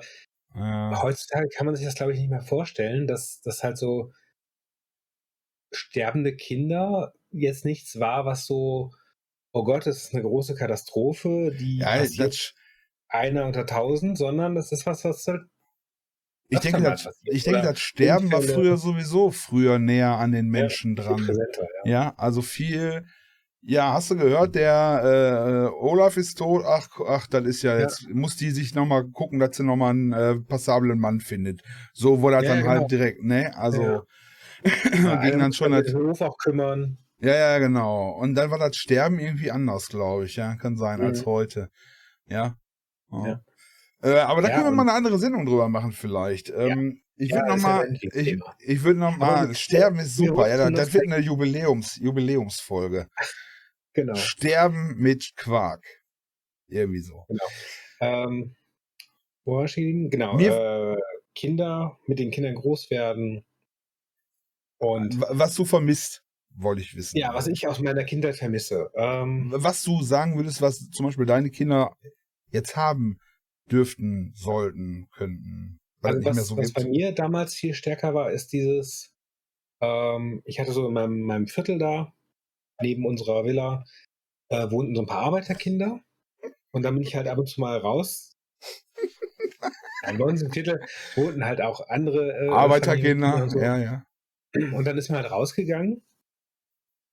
ja. heutzutage kann man sich das, glaube ich, nicht mehr vorstellen, dass das halt so sterbende Kinder jetzt nichts war, was so oh Gott, das ist eine große Katastrophe, die ja, passiert einer unter tausend, sondern das ist was, was halt ich denke, das, ich denke, das Sterben war früher sowieso früher näher an den Menschen ja, dran. Ja. ja. also viel. Ja, hast du gehört, der äh, Olaf ist tot. Ach, ach, das ist ja, jetzt muss die sich nochmal gucken, dass sie nochmal einen äh, passablen Mann findet. So wurde das dann halt genau. halt direkt, ne? Also ging dann schon. Den Hof auch kümmern. Ja, ja, genau. Und dann war das Sterben irgendwie anders, glaube ich, ja, kann sein, als Mhm. heute. Ja. Ja. Ja. Äh, aber da Ja, können wir mal eine andere Sendung drüber machen, vielleicht. Ähm, ich Ja, würde noch ist ja mal, ein ich, ich würde noch Aber mal, wir- Sterben ist super. Ja, das, wird eine Jubiläums, Jubiläumsfolge. Genau. Sterben mit Quark. Irgendwie so. Ähm, wo war ich? Genau. Mir- Äh, Kinder, mit den Kindern groß werden. Und Was du vermisst, wollte ich wissen. ja, was ich aus meiner Kindheit vermisse. Ähm, was du sagen würdest, was zum Beispiel deine Kinder jetzt haben dürften, sollten, könnten. Also was, so was bei mir damals viel stärker war, ist dieses, ähm, ich hatte so in meinem, meinem Viertel da, neben unserer Villa, äh, wohnten so ein paar Arbeiterkinder. Und dann bin ich halt ab und zu mal raus. Bei uns im Viertel wohnten halt auch andere äh, Arbeiterkinder, so. ja, ja. Und dann ist man halt rausgegangen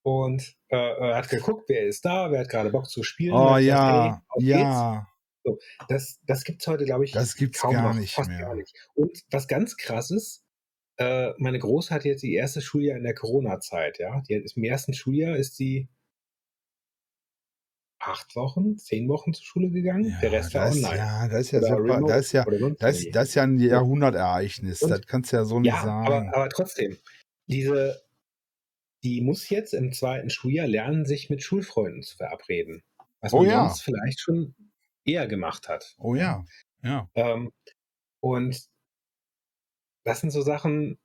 und äh, äh, hat geguckt, wer ist da, wer hat gerade Bock zu spielen. Oh ja, hey, auf ja, geht's. Das, das gibt es heute, glaube ich, das gibt's kaum gar noch, nicht fast mehr. gar nicht. Und was ganz krass ist, äh, meine Große hat jetzt ihr erstes Schuljahr in der Corona-Zeit, ja. Die im ersten Schuljahr ist sie acht Wochen, zehn Wochen zur Schule gegangen. Ja, der Rest war online. ja, das ist ja super. remote Das ist ja, das, das ist ja ein Jahrhundertereignis. Und- das kannst du ja so nicht ja, sagen. aber, aber trotzdem, diese, die muss jetzt im zweiten Schuljahr lernen, sich mit Schulfreunden zu verabreden. Was Oh man ja. sonst vielleicht schon eher gemacht hat. oh ja, ja. Ähm, und das sind so Sachen,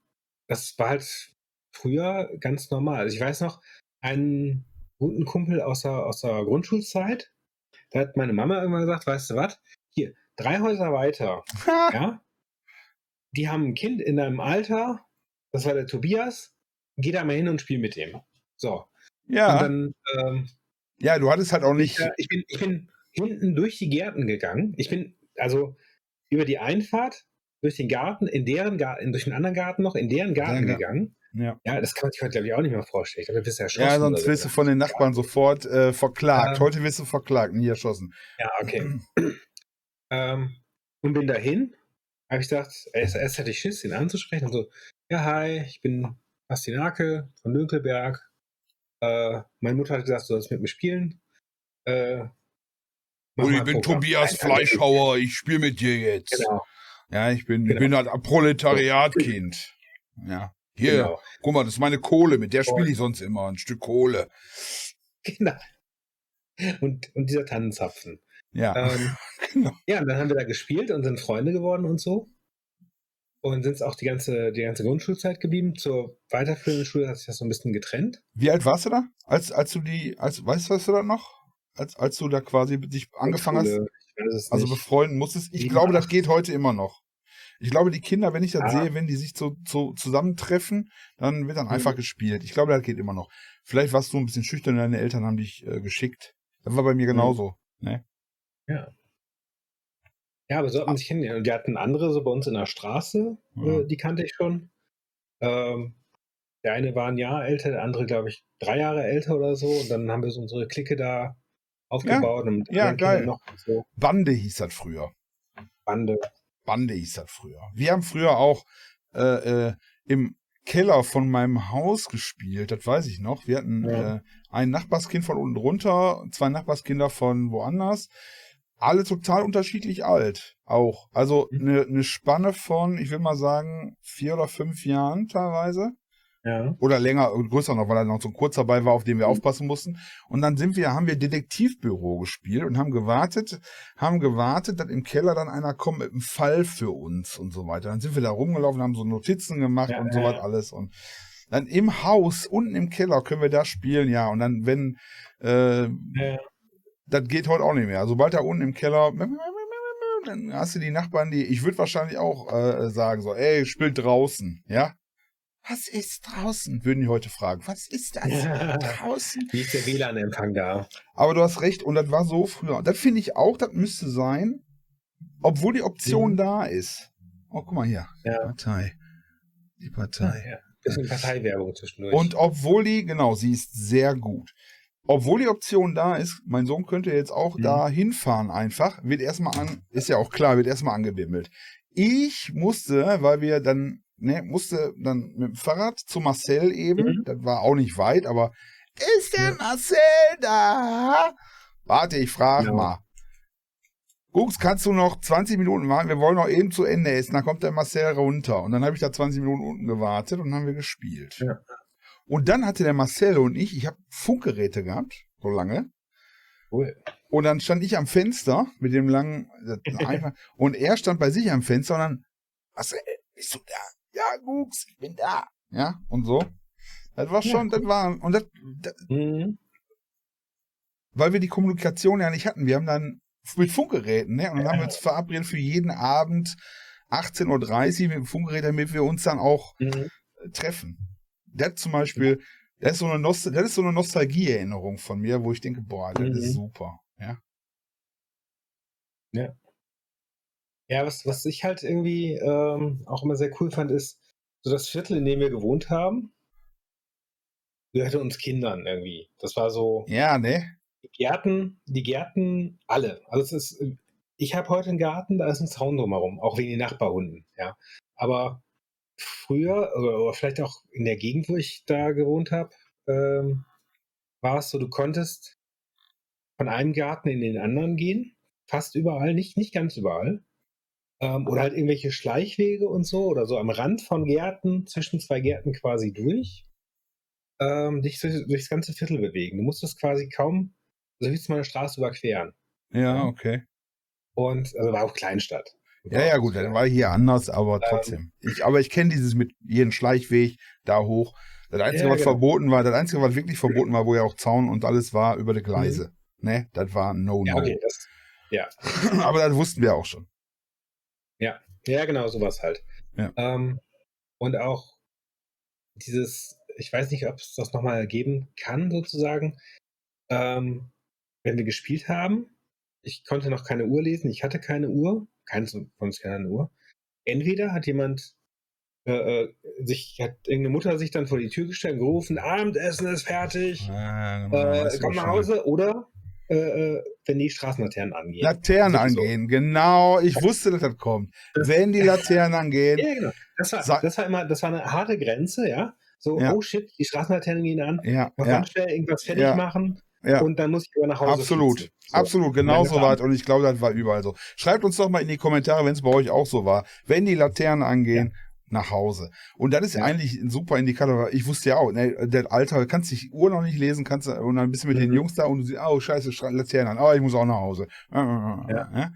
das war halt früher ganz normal. Also ich weiß noch, einen guten Kumpel aus der, aus der Grundschulzeit, da hat meine Mama irgendwann gesagt, weißt du was, hier, drei Häuser weiter, ja, die haben ein Kind in einem Alter, das war der Tobias, geh da mal hin und spiel mit dem. So. ja, Und dann, ähm, ja, du hattest halt auch nicht. ja, ich, bin, ich bin hinten durch die Gärten gegangen. Ich bin also über die Einfahrt durch den Garten, in deren Garten, durch den anderen Garten noch, in deren Garten Ja, ja. gegangen. Ja, Ja, das kann man sich heute, glaube ich, auch nicht mehr vorstellen. Ich glaube, bist erschossen. ja oder sonst so. wirst du von den Nachbarn sofort äh, verklagt. Ähm. Heute wirst du verklagt, nie erschossen. Ja, okay. ähm, und bin dahin. Habe ich gedacht, erst, erst hatte ich Schiss, ihn anzusprechen. Und so, ja, hi, ich bin Basti Nake von Dünkelberg. Äh, meine Mutter hat gesagt, du sollst mit mir spielen. Äh, Und ich bin Programm. Tobias Nein, Fleischhauer, ich spiele mit dir jetzt. Genau, Ja, ich bin, ich Genau. bin halt ein Proletariatkind. Ja. Hier, genau. guck mal, das ist meine Kohle, mit der spiele ich sonst immer. Ein Stück Kohle. Genau. Und, und dieser Tannenzapfen. Ja. Ähm, Genau. ja, und dann haben wir da gespielt und sind Freunde geworden und so. Und sind es auch die ganze, die ganze Grundschulzeit geblieben. Zur weiterführenden Schule hat sich das so ein bisschen getrennt. Wie alt warst du da? Als, als du die, als, weißt du, was du da noch? Als, als du da quasi dich angefangen hast, also nicht. befreunden musstest. Ich glaube, das geht heute immer noch. Ich glaube, die Kinder, wenn ich das Ah. sehe, wenn die sich so, so zusammentreffen, dann wird dann Mhm. einfach gespielt. Ich glaube, das geht immer noch. Vielleicht warst du ein bisschen schüchtern, deine Eltern haben dich äh, geschickt. Das war bei Mhm. mir genauso. Ne? Ja, aber so hat man sich kennengelernt. Und die hatten andere so bei uns in der Straße, Ja. äh, die kannte ich schon. Ähm, der eine war ein Jahr älter, der andere, glaube ich, drei Jahre älter oder so. Und dann haben wir so unsere Clique da aufgebaut und ja, anderen Kindern geil. noch so Bande hieß das früher. Bande. Bande hieß das früher. Wir haben früher auch äh, äh, im Keller von meinem Haus gespielt, das weiß ich noch. Wir hatten Ja. äh, ein Nachbarskind von unten drunter, zwei Nachbarskinder von woanders. Alle total unterschiedlich alt, auch. Also Mhm. eine ne Spanne von, ich will mal sagen, vier oder fünf Jahren teilweise. Ja. Oder länger, größer noch, weil er noch so kurz dabei war, auf den wir Mhm. aufpassen mussten. Und dann sind wir, haben wir Detektivbüro gespielt und haben gewartet, haben gewartet, dass im Keller dann einer kommt mit einem Fall für uns und so weiter. Dann sind wir da rumgelaufen, haben so Notizen gemacht Ja, und ja, so was alles. Und dann im Haus, unten im Keller können wir da spielen, ja. Und dann, wenn, äh, Ja. Das geht heute auch nicht mehr. Sobald da unten im Keller, dann hast du die Nachbarn, die, ich würde wahrscheinlich auch äh, sagen, so, ey, spielt draußen, ja? Was ist draußen? Würden die heute fragen. Was ist das? Draußen? Wie ist der WLAN-Empfang da? Aber du hast recht, und das war so früher. Das finde ich auch, das müsste sein, obwohl die Option Mhm. da ist. Oh, guck mal hier. Die Ja. Partei. Die Partei. Ja. Bisschen Parteiwerbung zwischendurch. Und obwohl die, genau, sie ist sehr gut. Obwohl die Option da ist, mein Sohn könnte jetzt auch Mhm. da hinfahren einfach, wird erstmal an, ist ja auch klar, wird erstmal angebimmelt. Ich musste, weil wir dann, ne, musste dann mit dem Fahrrad zu Marcel eben, Mhm. das war auch nicht weit, aber Ist der ja. Marcel da? Warte, ich frage ja. mal. Gucks, kannst du noch 20 Minuten warten? Wir wollen noch eben zu Ende essen. Dann kommt der Marcel runter. Und dann habe ich da 20 Minuten unten gewartet und dann haben wir gespielt. Ja. Und dann hatte der Marcel und ich, ich habe Funkgeräte gehabt, so lange. Cool. Und dann stand ich am Fenster mit dem langen, einfach, und er stand bei sich am Fenster und dann, Marcel, bist du da? Ja, Gucks, ich bin da. Ja, und so. Das war schon, ja, cool. das war, und das, das mhm. weil wir die Kommunikation ja nicht hatten. Wir haben dann mit Funkgeräten, ne? Und dann haben wir uns verabredet für jeden Abend 18.30 Uhr mit dem Funkgerät, damit wir uns dann auch mhm. treffen. Das zum Beispiel, das ist so eine, Nost das ist so eine Nostalgieerinnerung von mir, wo ich denke, boah, das mhm. ist super. Ja. Ja. Ja, was, was ich halt irgendwie ähm, auch immer sehr cool fand, ist, so das Viertel, in dem wir gewohnt haben, gehörte uns Kindern irgendwie. Das war so. Ja, ne? Die Gärten, die Gärten, alle. Also es ist, ich habe heute einen Garten, da ist ein Zaun drumherum, auch wegen den Nachbarhunden, ja. Aber früher, oder vielleicht auch in der Gegend, wo ich da gewohnt habe, ähm, war es so, du konntest von einem Garten in den anderen gehen, fast überall, nicht, nicht ganz überall. Ähm, oder halt irgendwelche Schleichwege und so, oder so am Rand von Gärten, zwischen zwei Gärten quasi durch, ähm, dich durch, durchs ganze Viertel bewegen. Du musstest quasi kaum, also wie mal eine Straße überqueren. Ja, okay. Und also war auch Kleinstadt. Ja, ja, gut, dann war hier anders, aber ähm. trotzdem. Ähm, ich, aber ich kenne dieses mit jeden Schleichweg da hoch. Das Einzige, ja, was genau. verboten war, das Einzige, was wirklich verboten war, wo ja auch Zaun und alles war, über die Gleise. Mhm. Ne, das war No-No. Ja, okay, das, ja. aber das wussten wir auch schon. Ja, ja, genau, sowas halt. Ja. Ähm, und auch dieses, ich weiß nicht, ob es das nochmal geben kann, sozusagen, ähm, wenn wir gespielt haben. Ich konnte noch keine Uhr lesen, ich hatte keine Uhr keins von uns eine Uhr. Entweder hat jemand äh, äh, sich, hat irgendeine Mutter sich dann vor die Tür gestellt, gerufen, Abendessen ist fertig, ah, äh, komm nach Hause, oder äh, äh, wenn die Straßenlaternen angehen. Laternen angehen, so. genau. Ich wusste, dass das kommt. Das, wenn die Laternen angehen. Ja, genau. Das war, das war immer, das war eine harte Grenze, ja. So, ja. oh shit, die Straßenlaternen gehen an. Ja. Noch ja. schnell irgendwas fertig ja. machen. Ja. Und dann muss ich aber nach Hause. Absolut. So. Absolut, genau so war Und ich glaube, das war überall so. Schreibt uns doch mal in die Kommentare, wenn es bei euch auch so war. Wenn die Laternen angehen, ja. nach Hause. Und das ist ja. eigentlich ein super Indikator. Ich wusste ja auch, ne, der Alter, kannst dich Uhr noch nicht lesen, kannst und dann bist du mit mhm. den Jungs da und du siehst, oh, scheiße, Laternen an, oh, ich muss auch nach Hause. Ja.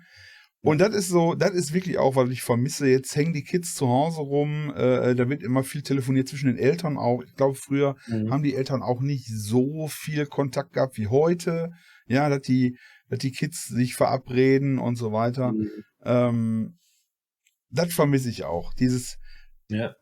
Und das ist so, das ist wirklich auch, was ich vermisse. Jetzt hängen die Kids zu Hause rum, äh, da wird immer viel telefoniert zwischen den Eltern auch. Ich glaube, früher mhm. haben die Eltern auch nicht so viel Kontakt gehabt wie heute. Ja, dass die, dass die Kids sich verabreden und so weiter. Mhm. Ähm, das vermisse ich auch. Dieses, ja.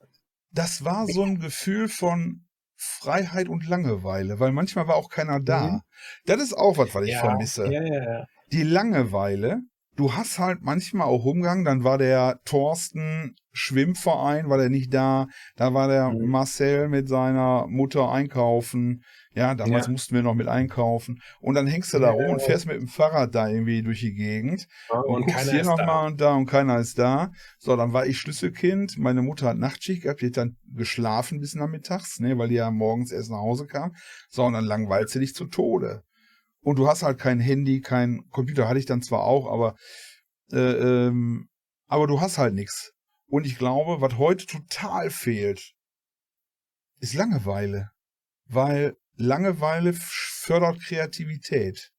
das war so ein Gefühl von Freiheit und Langeweile, weil manchmal war auch keiner da. Mhm. Das ist auch was, was ich ja. vermisse. Ja, ja, ja. Die Langeweile, du hast halt manchmal auch rumgegangen, dann war der Thorsten Schwimmverein, war der nicht da, da war der mhm. Marcel mit seiner Mutter einkaufen, ja, damals ja. mussten wir noch mit einkaufen und dann hängst du da rum und fährst mit dem Fahrrad da irgendwie durch die Gegend ja, und, und guckst hier nochmal und da und keiner ist da. So, dann war ich Schlüsselkind, meine Mutter hat Nachtschicht gehabt, die hat dann geschlafen bis nachmittags, ne, weil die ja morgens erst nach Hause kam. So, und dann langweilst du dich zu Tode. Und du hast halt kein Handy, kein Computer, hatte ich dann zwar auch, aber, äh, ähm, aber du hast halt nichts. Und ich glaube, was heute total fehlt, ist Langeweile. Weil Langeweile fördert Kreativität.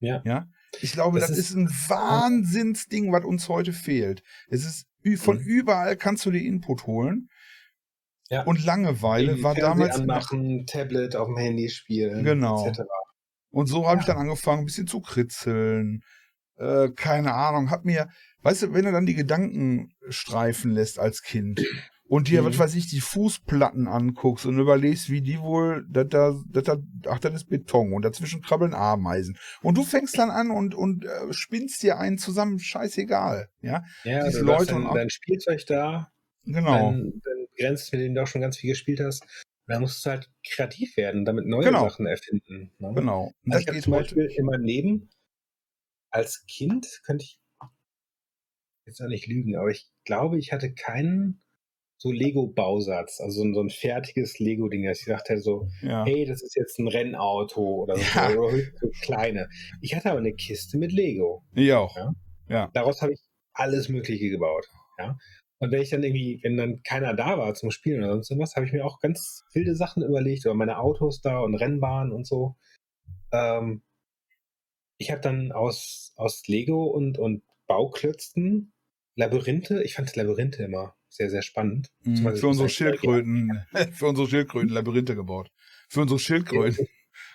Ja. Ja. Ich glaube, das, das ist, ist, ein Wahnsinnsding, was uns heute fehlt. Es ist von mhm. überall kannst du dir Input holen. Ja. Und Langeweile war damals anmachen, Tablet auf dem Handy spielen, genau. etc. Und so habe ja. ich dann angefangen, ein bisschen zu kritzeln. Äh, keine Ahnung, hab mir, weißt du, wenn du dann die Gedanken streifen lässt als Kind und dir, mhm. was weiß ich, die Fußplatten anguckst und überlegst, wie die wohl, da, da, da, ach, das ist Beton und dazwischen krabbeln Ameisen. Und du fängst dann an und, und äh, spinnst dir einen zusammen, scheißegal. Ja, ja Diese Leute dein, und dein Spielzeug da. Genau. Dein, dein Grenzen, mit denen du auch schon ganz viel gespielt hast. Da musst du halt kreativ werden, damit neue genau. Sachen erfinden. Ne? Genau. Also ich habe zum Beispiel in meinem Leben als Kind, könnte ich jetzt auch nicht lügen, aber ich glaube, ich hatte keinen so Lego-Bausatz, also so ein, fertiges Lego-Ding, dass ich dachte so, ja. hey, das ist jetzt ein Rennauto oder so, ja. oder so kleine. Ich hatte aber eine Kiste mit Lego. Ich auch. Ja. ja. Daraus habe ich alles Mögliche gebaut. Ja. Und wenn ich dann irgendwie, wenn dann keiner da war zum Spielen oder sonst irgendwas, habe ich mir auch ganz wilde Sachen überlegt, oder meine Autos da und Rennbahnen und so. Ähm, ich habe dann aus, aus Lego und, und Bauklötzen Labyrinthe, ich fand Labyrinthe immer sehr, sehr spannend. Mhm, für unsere Schildkröten, für unsere Schildkröten Labyrinthe gebaut. Für unsere Schildkröten.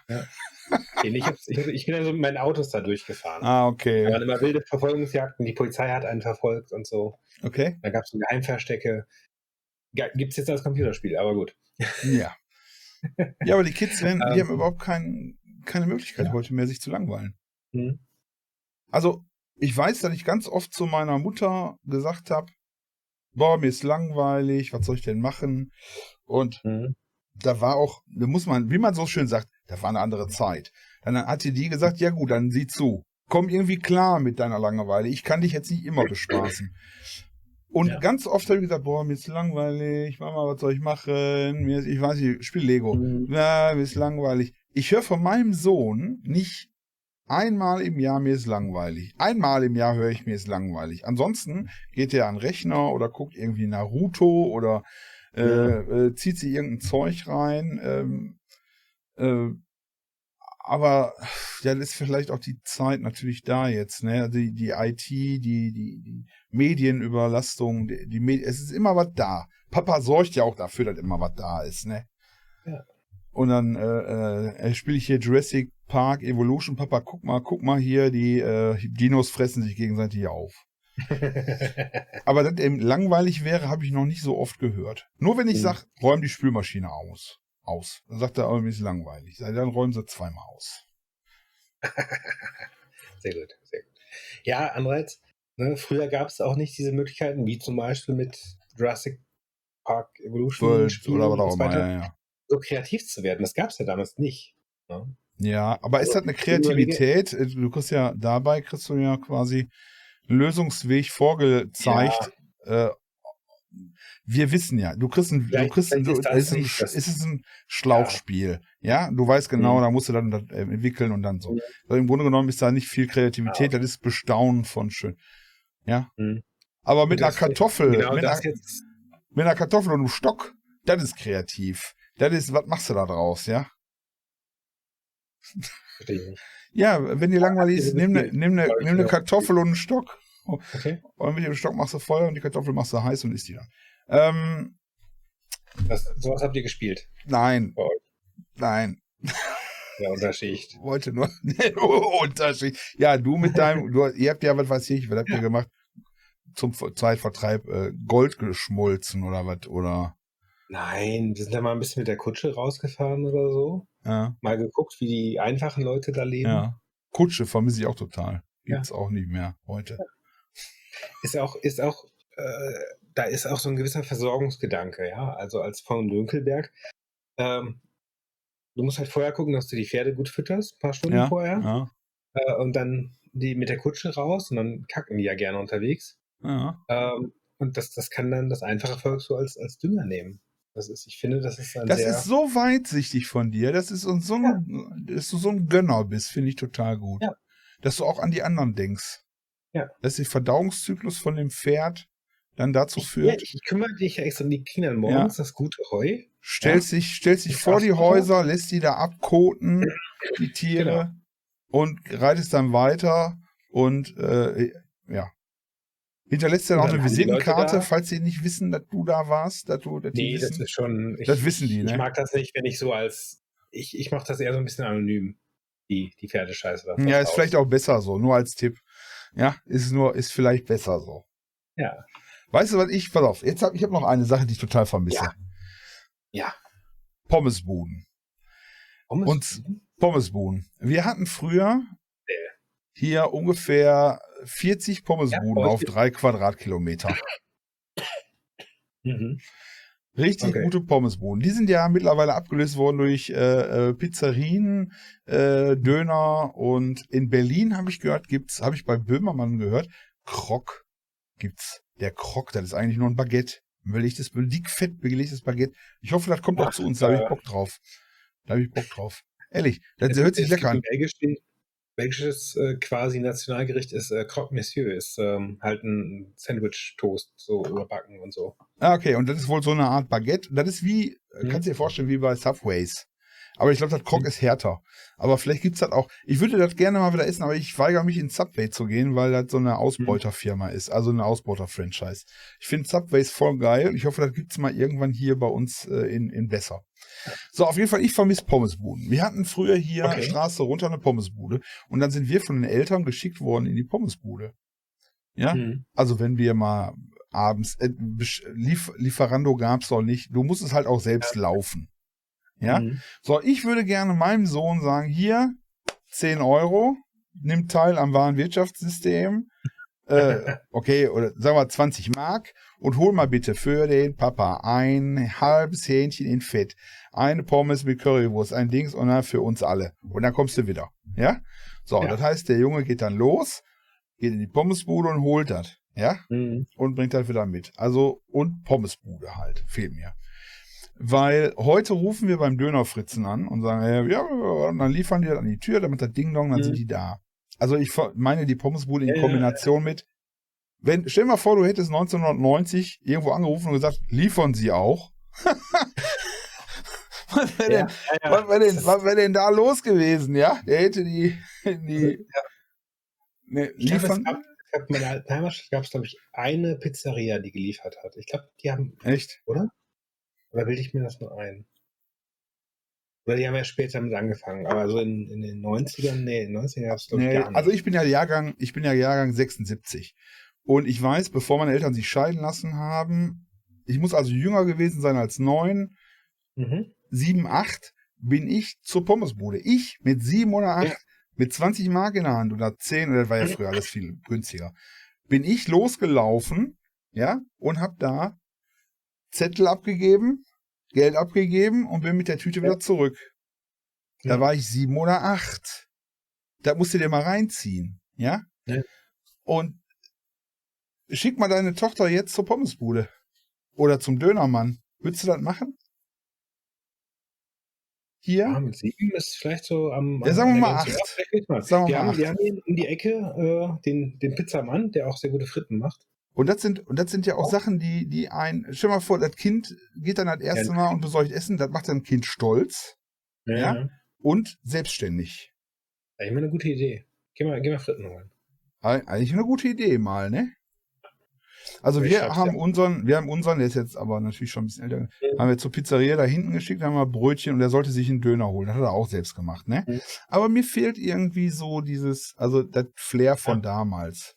Ja. ich, ich, bin also mit meinen Autos da durchgefahren. Ah, okay. Da waren immer wilde Verfolgungsjagden, die Polizei hat einen verfolgt und so. Okay. Da gab es Geheimverstecke. Gibt es jetzt als Computerspiel, aber gut. Ja. Ja, aber die Kids, werden, die haben ähm. überhaupt kein, keine Möglichkeit ja. heute mehr, sich zu langweilen. Mhm. Also, ich weiß, dass ich ganz oft zu meiner Mutter gesagt habe, boah, mir ist langweilig, was soll ich denn machen? Und mhm. da war auch, da muss man, wie man so schön sagt, da war eine andere Zeit. Dann hat sie die gesagt, ja gut, dann sieh zu. Komm irgendwie klar mit deiner Langeweile. Ich kann dich jetzt nicht immer bespaßen. Und ja. ganz oft habe ich gesagt, boah, mir ist langweilig, Mama, was soll ich machen? Mir ist, ich weiß nicht, ich spiele Lego. Mhm. Ja, mir ist langweilig. Ich höre von meinem Sohn nicht Einmal im Jahr mir ist langweilig. Einmal im Jahr höre ich mir ist langweilig. Ansonsten geht er an Rechner oder guckt irgendwie Naruto oder äh, äh, zieht sich irgendein Zeug rein. Ähm, äh, aber ja, ist vielleicht auch die Zeit natürlich da jetzt, ne? Die, die IT, die, die, die Medienüberlastung, die, die Medi es ist immer was da. Papa sorgt ja auch dafür, dass immer was da ist, ne? Ja. Und dann äh, äh, spiele ich hier Jurassic Park Evolution. Papa, guck mal, guck mal hier, die äh, Dinos fressen sich gegenseitig auf. Aber dass eben langweilig wäre, habe ich noch nicht so oft gehört. Nur wenn ich mhm. sage, räum die Spülmaschine aus. Aus. Dann sagt er, oh, mir ist langweilig. Dann räumen sie zweimal aus. sehr gut, sehr gut. Ja, Anreiz. Ne, früher gab es auch nicht diese Möglichkeiten, wie zum Beispiel mit Jurassic Park Evolution World oder was auch immer, ja, ja so kreativ zu werden. Das gab es ja damals nicht. Ne? Ja, aber ist also, das eine Kreativität? Äh, du kriegst ja dabei, kriegst du ja quasi einen Lösungsweg vorgezeigt. Ja. Äh, wir wissen ja, du kriegst ein, du kriegst ein, ist, ist, ein, ist es ein Schlauchspiel. Ja. ja, du weißt genau, mhm. da musst du dann das äh, entwickeln und dann so. Mhm. Also Im Grunde genommen ist da nicht viel Kreativität, ja. das ist Bestaunen von schön. Ja. Mhm. Aber mit einer Kartoffel, genau mit, einer, mit einer Kartoffel und einem Stock, das ist kreativ. Das ist, was machst du da draus, ja? Ja, wenn dir langweilig ist, nimm eine nimm ne, nimm ne Kartoffel und einen Stock. Okay. Und mit dem Stock machst du Feuer und die Kartoffel machst du heiß und isst die dann. Ähm, Was, sowas habt ihr gespielt? Nein. Nein. Ja, Unterschicht. Wollte nur. Unterschicht. Ja, du mit deinem, du, ihr habt ja, was weiß ich, was habt ja. ihr gemacht? Zum Zeitvertreib äh, Gold geschmolzen oder was? Oder Nein, wir sind da mal ein bisschen mit der Kutsche rausgefahren oder so. Ja. Mal geguckt, wie die einfachen Leute da leben. Ja. Kutsche vermisse ich auch total. Gibt's ja. auch nicht mehr heute. Ja. Ist auch, ist auch, äh, da ist auch so ein gewisser Versorgungsgedanke, ja. Also als von Dünkelberg. Ähm, du musst halt vorher gucken, dass du die Pferde gut fütterst, ein paar Stunden ja, vorher. Ja. Äh, und dann die mit der Kutsche raus und dann kacken die ja gerne unterwegs. Ja. Ähm, und das, das kann dann das einfache Volk so als, als Dünger nehmen. Das ist, ich finde, das ist ein Das ist so weitsichtig von dir. Das ist uns so ein, ja. dass du so ein Gönner bist, finde ich total gut. Ja. Dass du auch an die anderen denkst. Ja. Dass der Verdauungszyklus von dem Pferd dann dazu ich, führt. Ja, ich kümmere dich ja extra um die Kinder morgens, ja. das gute Heu. Stellst ja. dich, stellst dich vor die Häuser, lässt die da abkoten, die Tiere, genau. und reitest dann weiter und äh, ja. Hinterlässt er auch eine Visitenkarte, falls sie nicht wissen, dass du da warst? Dass du, dass nee, wissen? das ist schon. Ich, das wissen die, ne? Ich mag das nicht, wenn ich so als. Ich, ich mache das eher so ein bisschen anonym, die, die Pferdescheiße. Ja, ist aus. vielleicht auch besser so, nur als Tipp. Ja, ist nur, ist vielleicht besser so. Ja. Weißt du, was ich, pass auf, jetzt habe ich hab noch eine Sache, die ich total vermisse. Ja. ja. Pommesbuden. Pommesbuden? Und Pommesbuden. Wir hatten früher hier ungefähr 40 Pommesbuden ja, auf drei Quadratkilometer. Mhm. Richtig okay. gute Pommesbuden. Die sind ja mittlerweile abgelöst worden durch äh, äh, Pizzerien, äh, Döner und in Berlin habe ich gehört, gibt's, habe ich bei Böhmermann gehört, Krok gibt's. Der Krok, das ist eigentlich nur ein Baguette Ein belegtes, dick fett belegtes Baguette. Ich hoffe, das kommt auch Ach, zu uns, da habe ich Bock drauf. Da habe ich Bock drauf. Ehrlich, das Es hört sich lecker an. belgisches äh, quasi Nationalgericht ist äh, Croque Monsieur, ist ähm, halt ein Sandwich-Toast, so überbacken und so. Ah, okay, und das ist wohl so eine Art Baguette. Das ist wie, äh, Mhm. kannst du dir vorstellen, wie bei Subways. Aber ich glaube, das Krog Mhm. ist härter. Aber vielleicht gibt's das auch. Ich würde das gerne mal wieder essen, aber ich weigere mich in Subway zu gehen, weil das so eine Ausbeuterfirma ist, also eine Ausbeuter-Franchise. Ich finde Subways voll geil. Ich hoffe, das gibt's mal irgendwann hier bei uns äh, in, in besser. So, auf jeden Fall, ich vermisse Pommesbuden. Wir hatten früher hier Okay. Straße runter eine Pommesbude und dann sind wir von den Eltern geschickt worden in die Pommesbude. Ja? Mhm. Also wenn wir mal abends, äh, Lief Lieferando gab's doch nicht. Du musst es halt auch selbst laufen. Ja? Mhm. So, ich würde gerne meinem Sohn sagen, hier, 10 Euro, nimm teil am Warenwirtschaftssystem. Äh, okay, oder sagen wir 20 Mark und hol mal bitte für den Papa ein halbes Hähnchen in Fett, eine Pommes mit Currywurst, ein Dings und dann für uns alle. Und dann kommst du wieder. Ja? So, Ja. das heißt, der Junge geht dann los, geht in die Pommesbude und holt das. Ja? Mhm. und bringt das wieder mit. Also, und Pommesbude halt, fehlt mir. Weil heute rufen wir beim Dönerfritzen an und sagen, äh, ja, und dann liefern die das an die Tür, damit das Ding dong, dann Mhm. sind die da. Also ich meine die Pommesbude in Ja, ja, Kombination mit, wenn, stell dir mal vor, du hättest 1990 irgendwo angerufen und gesagt, liefern sie auch. was wäre denn, Ja, ja, was wär denn, was wär denn da los gewesen, ja? Der hätte die, die ne, Ich glaube, es liefern. es gab in meiner Heimatstadt gab es, glaube ich, eine Pizzeria, die geliefert hat. Ich glaube, die haben, Echt? oder? Oder bilde ich mir das nur ein? Oder die haben ja später damit angefangen. Aber so in, in den 90ern, nee, in den 90ern gab es, Nee, gar nicht. also ich bin ja Jahrgang, ich bin ja Jahrgang 76. Und ich weiß, bevor meine Eltern sich scheiden lassen haben, ich muss also jünger gewesen sein als neun, mhm. sieben, acht, bin ich zur Pommesbude. Ich mit sieben oder acht, Ja. mit 20 Mark in der Hand oder zehn, das war ja früher alles viel günstiger, bin ich losgelaufen, ja, und hab da Zettel abgegeben, Geld abgegeben und bin mit der Tüte wieder zurück. Da Ja. war ich sieben oder acht. Da musst du dir mal reinziehen, ja? Ja. Und schick mal deine Tochter jetzt zur Pommesbude. Oder zum Dönermann. Würdest du das machen? Hier? Ja, mit sieben ist vielleicht so am. Ja, sagen wir mal acht. Sagen wir die, mal haben, acht. die haben um die Ecke äh, den, den Pizzamann, der auch sehr gute Fritten macht. Und das sind, und das sind ja auch Auch. Sachen, die, die ein, stell mal vor, das Kind geht dann das erste Ja. Mal und besorgt Essen, das macht dann Kind stolz Ja. und selbstständig. Eigentlich mal eine gute Idee. Geh mal, geh mal Fritten holen. Eig- Eigentlich eine gute Idee mal, ne? Also Ich wir haben ja. unseren, wir haben unseren, der ist jetzt aber natürlich schon ein bisschen älter, Mhm. haben wir zur Pizzeria da hinten geschickt, haben wir Brötchen und er sollte sich einen Döner holen. Das hat er auch selbst gemacht, ne? Mhm. Aber mir fehlt irgendwie so dieses, also das Flair von Ja. damals.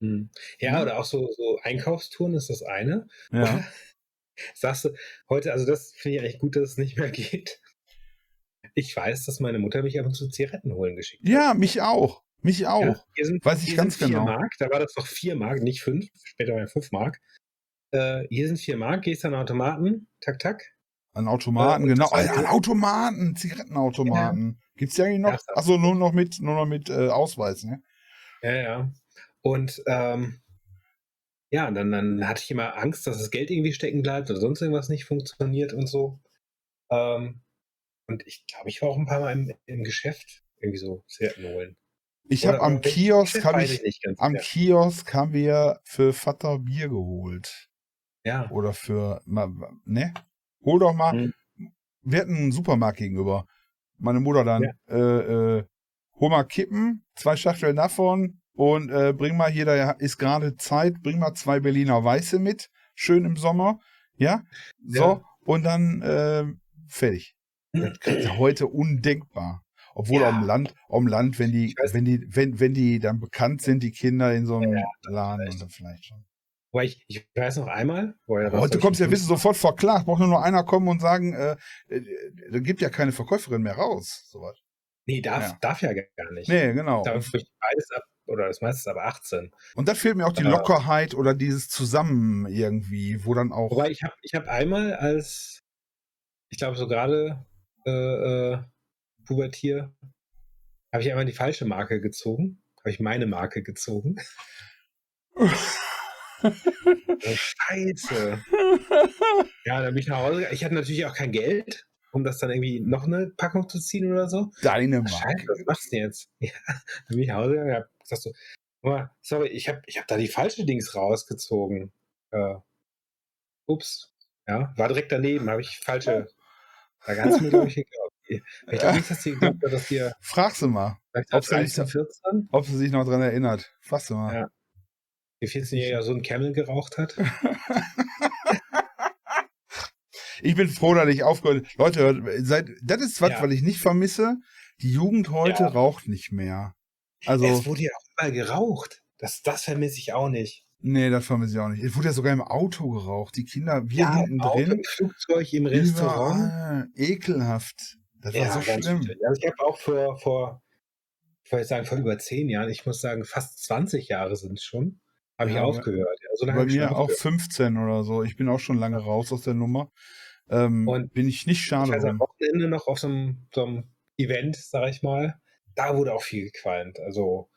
Hm. Ja, Ja. oder auch so, so Einkaufstouren ist das eine. Ja. Sagst du, heute, also das finde ich eigentlich gut, dass es nicht mehr geht. Ich weiß, dass meine Mutter mich ab und zu Zigaretten holen geschickt hat. Ja, mich auch. Mich auch. Ja, hier sind, Weiß ich hier ganz sind vier genau. Mark, da war das noch vier Mark, nicht fünf, später war ja fünf Mark. Äh, hier sind vier Mark, gehst an Automaten, tak, tak. An Automaten, Äh, genau. war- ja, an Automaten, Zigarettenautomaten. Gibt's die eigentlich noch? Ja, Achso, nur noch mit, nur noch mit äh, Ausweis, ne? Ja, ja. Und ähm, ja, dann, dann hatte ich immer Angst, dass das Geld irgendwie stecken bleibt oder sonst irgendwas nicht funktioniert und so. Ähm, und ich glaube, ich war auch ein paar Mal im, im Geschäft irgendwie so Zigaretten holen. Ich habe am Kiosk, habe ich, nicht ganz am mehr. Kiosk haben wir für Vater Bier geholt. Ja. Oder für, ne? Hol doch mal. Hm. Wir hatten einen Supermarkt gegenüber. Meine Mutter dann, Ja. äh, äh, hol mal Kippen, zwei Schachteln davon und äh, bring mal hier, da ist gerade Zeit, bring mal zwei Berliner Weiße mit, schön im Sommer, ja? So, Ja. und dann äh, fertig. Das ja heute undenkbar. Obwohl Ja. am Land, am Land, wenn die, wenn die, wenn, wenn die dann bekannt sind, die Kinder in so einem Ja, Laden vielleicht. dann vielleicht schon. Ich, ich weiß noch einmal, er Heute kommst du ja, du sofort verklagt. Braucht nur noch einer kommen und sagen, äh, äh, da gibt ja keine Verkäuferin mehr raus. Sowas. Nee, darf Ja. darf ja gar nicht. Nee, genau. Da ich beides ab, oder das meiste ab 18. Und das fehlt mir auch die Äh. Lockerheit oder dieses Zusammen irgendwie, wo dann auch. Wobei ich habe ich hab einmal als, ich glaube so gerade äh, äh, Pubertier, habe ich einmal die falsche Marke gezogen. Habe ich meine Marke gezogen. Oh, Scheiße. ja, dann bin ich nach Hause. gegangen. Ich hatte natürlich auch kein Geld, um das dann irgendwie noch eine Packung zu ziehen oder so. Deine Mark. Scheiße, was machst du denn jetzt? Ja, dann bin ich nach Hause gegangen hab so, "Guck mal, sorry, ich habe ich hab da die falsche Dings rausgezogen. Äh, ups. Ja, war direkt daneben, habe ich falsche. Da ganz mir, glaube ich, geglaubt. Ich glaube nicht, dass die geglaubt hat, dass hier Frag sie mal, Ob sie nicht 13, 14, ob sie sich noch dran erinnert. Frag sie mal. Ja. ihr 14-Jähriger so ein Camel geraucht hat. Ich bin froh, dass ich aufgehört Leute, hört, seit, das ist was, Ja. was ich nicht vermisse. Die Jugend heute Ja. raucht nicht mehr. Also, es wurde ja auch überall geraucht. Das, das vermisse ich auch nicht. nee, das vermisse ich auch nicht. Es wurde ja sogar im Auto geraucht. Die Kinder, wir Ja, hinten Auto, drin. im Flugzeug, im Restaurant. Ekelhaft. Das war so schlimm. schlimm. Also ich habe auch vor, vor, ich wollte sagen, vor über zehn Jahren, ich muss sagen, fast 20 Jahre sind es schon, habe ich Ja, aber- aufgehört. Ja, so lange Bei ich mir auch aufgehört. 15 oder so. Ich bin auch schon lange raus aus der Nummer. Ähm, Und bin ich nicht Ich schade weiß, am. Wochenende noch auf so einem, so einem Event, sag ich mal, da wurde auch viel gequalmt. Also,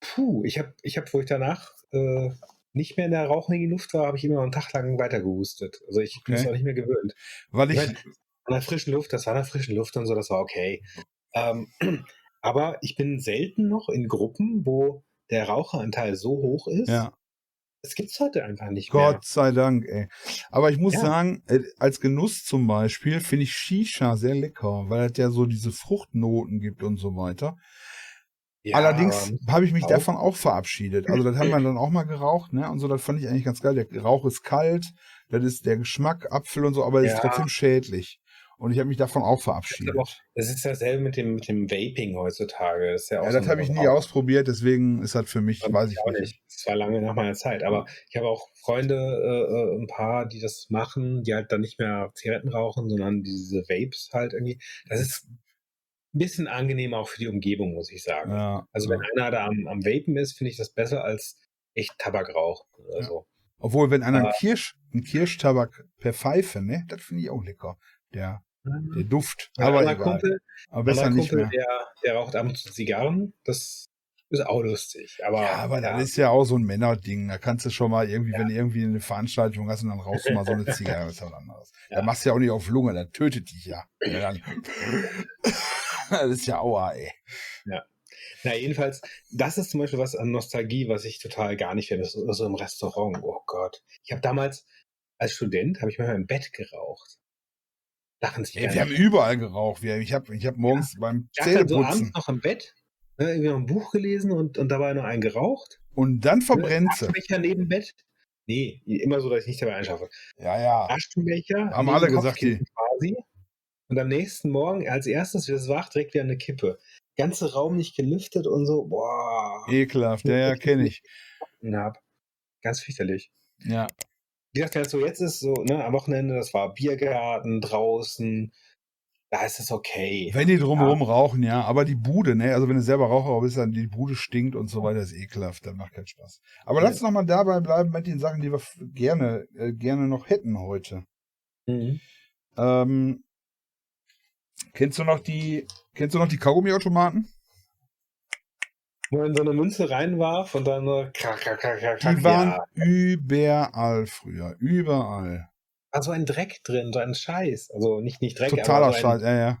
puh, ich habe, ich hab, wo ich danach äh, nicht mehr in der rauchigen Luft war, habe ich immer noch einen Tag lang weiter gehustet. Also ich bin es Okay. auch nicht mehr gewöhnt. Weil Ich ich, mein, an der frischen Luft, das war an der frischen Luft und so, das war okay. Ähm, aber ich bin selten noch in Gruppen, wo der Raucheranteil so hoch ist. ja, Das gibt's heute einfach nicht mehr. Gott sei Dank, ey. Aber ich muss Ja. sagen, äh, als Genuss zum Beispiel finde ich Shisha sehr lecker, weil es ja so diese Fruchtnoten gibt und so weiter. Ja, Allerdings habe ich mich auch. davon auch verabschiedet. Also das haben wir dann auch mal geraucht, ne? Und so, das fand ich eigentlich ganz geil. Der Rauch ist kalt, das ist der Geschmack, Apfel und so, aber es ist Ja. trotzdem schädlich. Und ich habe mich davon auch Das verabschiedet. Das ist dasselbe mit dem, mit dem Vaping heutzutage. Das ja, Ja, so das habe ich nie ausprobiert, deswegen ist das für mich, weiß ich auch nicht. Das war lange nach meiner Zeit. Aber ich habe auch Freunde, äh, äh, ein paar, die das machen, die halt dann nicht mehr Zigaretten rauchen, sondern diese Vapes halt irgendwie. Das ist ein bisschen angenehmer auch für die Umgebung, muss ich sagen. Ja, Also wenn einer da am, am Vapen ist, finde ich das besser als echt Tabakrauch oder Ja. so. Obwohl, wenn einer einen, Kirsch, einen Kirschtabak per Pfeife, ne, das finde ich auch lecker. Der, der Duft. Aber egal. Kumpel, aber besser nicht Kumpel mehr. der, der raucht ab und zu Zigarren. Das ist auch lustig. Aber, Ja, aber ja, das ist ja auch so ein Männerding. Da kannst du schon mal irgendwie, wenn du irgendwie eine Veranstaltung hast und dann rauchst du mal so eine Zigarre, ist was anderes. Ja. Da machst du ja auch nicht auf Lunge, das tötet dich ja. ja das ist ja aua, ey. Na, jedenfalls, das ist zum Beispiel was an Nostalgie, was ich total gar nicht finde. Das ist so im Restaurant. Oh Gott. Ich habe damals als Student, habe ich manchmal im Bett geraucht. Lachen sich Ey, wir haben überall geraucht. Wir, ich habe ich hab morgens beim Ich habe dann so Zähneputzen abends noch im Bett ne, irgendwie noch ein Buch gelesen und, und dabei noch einen geraucht. und dann verbrennt sie. Aschenbecher neben Bett. Nee, immer so, dass ich nicht dabei einschlafe. Ja, ja. Aschenbecher. Haben alle gesagt, Kopfkissen Quasi. Und am nächsten Morgen, als erstes, wie es wach, direkt wieder eine Kippe. Ganze Raum nicht gelüftet und so, boah. Ekelhaft. Ja, ja, kenne ich. Hab. Ganz fürchterlich. Ja. Wie gesagt, halt so jetzt ist so, ne, am Wochenende, das war Biergarten draußen, da ist es okay. Wenn die drumherum rauchen, ja. Aber die Bude, ne? Also wenn du selber Raucher bist, dann die Bude stinkt und so weiter, ist ekelhaft. Das macht keinen Spaß. Aber Ja. lass uns noch mal dabei bleiben mit den Sachen, die wir gerne, äh, gerne noch hätten heute. Mhm. Ähm, kennst du noch die, kennst du noch die Kaugummiautomaten? Wo man so eine Münze reinwarf und dann nur krack, krack, krack, krack. Die waren Ja. überall früher. Überall. War so ein Dreck drin, so ein Scheiß. Also nicht, nicht Dreck, Totaler aber so Scheiß, ja, ja.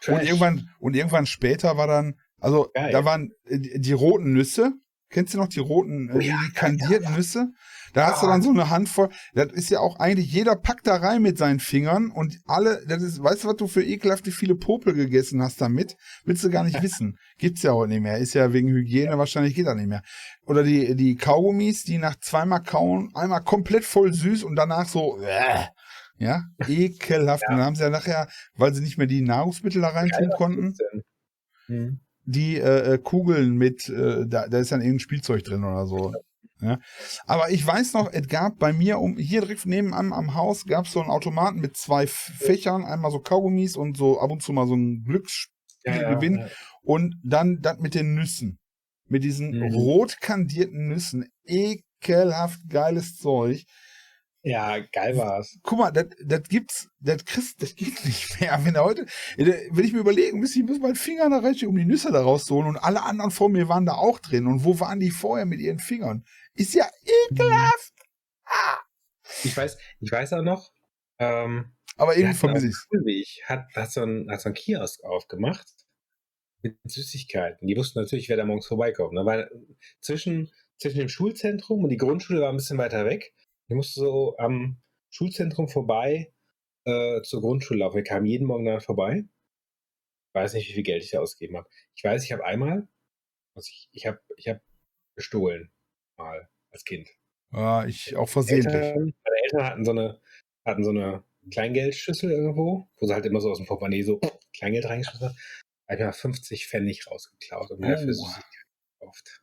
Trash. Und irgendwann, und irgendwann später war dann, also Geil. da waren äh, die roten Nüsse. Kennst du noch die roten, äh, Oh die, ja, die kandierten Nüsse? Da hast du dann so eine Handvoll. Das ist ja auch eigentlich, jeder packt da rein mit seinen Fingern und alle, das ist, weißt du, was du für ekelhafte viele Popel gegessen hast damit? Willst du gar nicht wissen. Gibt's ja heute nicht mehr. Ist ja wegen Hygiene wahrscheinlich geht das nicht mehr. Oder die, die Kaugummis, die nach zweimal kauen, einmal komplett voll süß und danach so, äh, ja, ekelhaft. Und dann haben sie ja nachher, weil sie nicht mehr die Nahrungsmittel da reintun Geil, konnten? Mhm. Die äh, äh, Kugeln mit, äh, da, da ist dann irgendein Spielzeug drin oder so. Ja. Aber ich weiß noch, es gab bei mir um hier direkt nebenan am Haus gab es so einen Automaten mit zwei Fächern, einmal so Kaugummis und so ab und zu mal so ein Glücksspielgewinn Ja, ja, und dann das mit den Nüssen. Mit diesen Mhm. rot kandierten Nüssen. Ekelhaft geiles Zeug. Ja, geil war's. Guck mal, das, das gibt's, das kriegst, das geht nicht mehr. Wenn er heute, wenn ich mir überlegen müsste, ich muss meinen Finger da rein, um die Nüsse da rauszuholen und alle anderen vor mir waren da auch drin. Und wo waren die vorher mit ihren Fingern? Ist ja ekelhaft. Ah. Ich weiß, ich weiß auch noch, ähm, Aber irgendwie vermisse ich's. Schulweg, hat, hat, so ein, hat so ein Kiosk aufgemacht mit Süßigkeiten. Die wussten natürlich, wer da morgens vorbeikommt. Ne? Weil zwischen, zwischen dem Schulzentrum und die Grundschule war ein bisschen weiter weg. Ich musste so am Schulzentrum vorbei äh, zur Grundschule laufen. Wir kamen jeden Morgen da vorbei. Ich weiß nicht, wie viel Geld ich da ausgegeben habe. Ich weiß, ich habe einmal, also ich, ich habe ich hab gestohlen, mal als Kind. Ja, ich auch versehentlich. Eltern, meine Eltern hatten so eine, hatten so eine Kleingeldschüssel irgendwo, wo sie halt immer so aus dem Portemonnaie so Kleingeld reingeschmissen haben. Da hab ich mal 50 Pfennig rausgeklaut und mir Oh. dafür Süßigkeiten gekauft.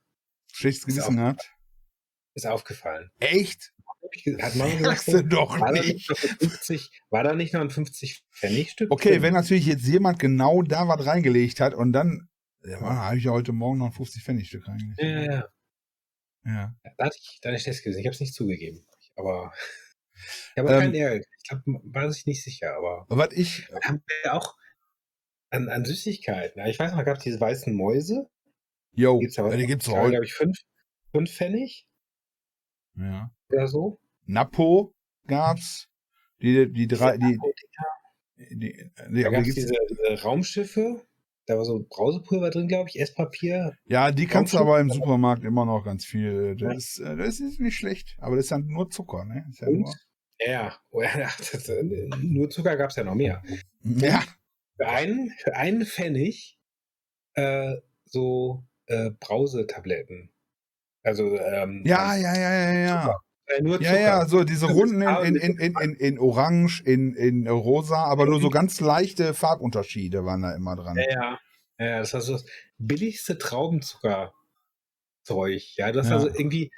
Schlechtes Gewissen auch- gehabt. Ist aufgefallen. Echt? Hat Mama gesagt, du doch war, da nicht. nicht noch ein 50, war da nicht noch ein 50 Pfennig Stück? Okay, drin? wenn natürlich jetzt jemand genau da was reingelegt hat und dann, ja, habe ich ja heute Morgen noch ein 50 Pfennig Stück reingelegt. Ja, ja, ja. Da hatte ich, da hatte ich schlechtes Gewissen. Ich habe es nicht zugegeben. Aber ich habe Ähm, keinen Ärger. Ich glaube, war sich nicht sicher, aber Was ich, haben wir auch an, an Süßigkeiten. Ich weiß noch, gab es diese weißen Mäuse. heute die Die waren, heute. glaube ich, fünf, fünf Pfennig Ja. oder so. Napo gab's. Die, die drei, die, die, die, Da die, aber gab es diese, diese Raumschiffe. Da war so Brausepulver drin, glaube ich, Esspapier. ja, die kannst du aber im Supermarkt immer noch ganz viel. Das, Ja. ist, äh, das ist nicht schlecht, aber das ist dann nur Zucker, ne? Ja, Und? nur, Ja, oh ja, das, äh, nur Zucker gab es ja noch mehr. ja, Für einen, für einen Pfennig äh, so äh, Brausetabletten. Also ähm, ja, ja, ja, ja, ja. äh, nur Ja, Zucker. ja, so diese Das Runden ist in, in, in, in, in Orange, in, in Rosa, aber nur so ganz leichte Farbunterschiede waren da immer dran. Ja, ja. Ja, das so das billigste Traubenzuckerzeug. Ja, du hast Ja. also irgendwie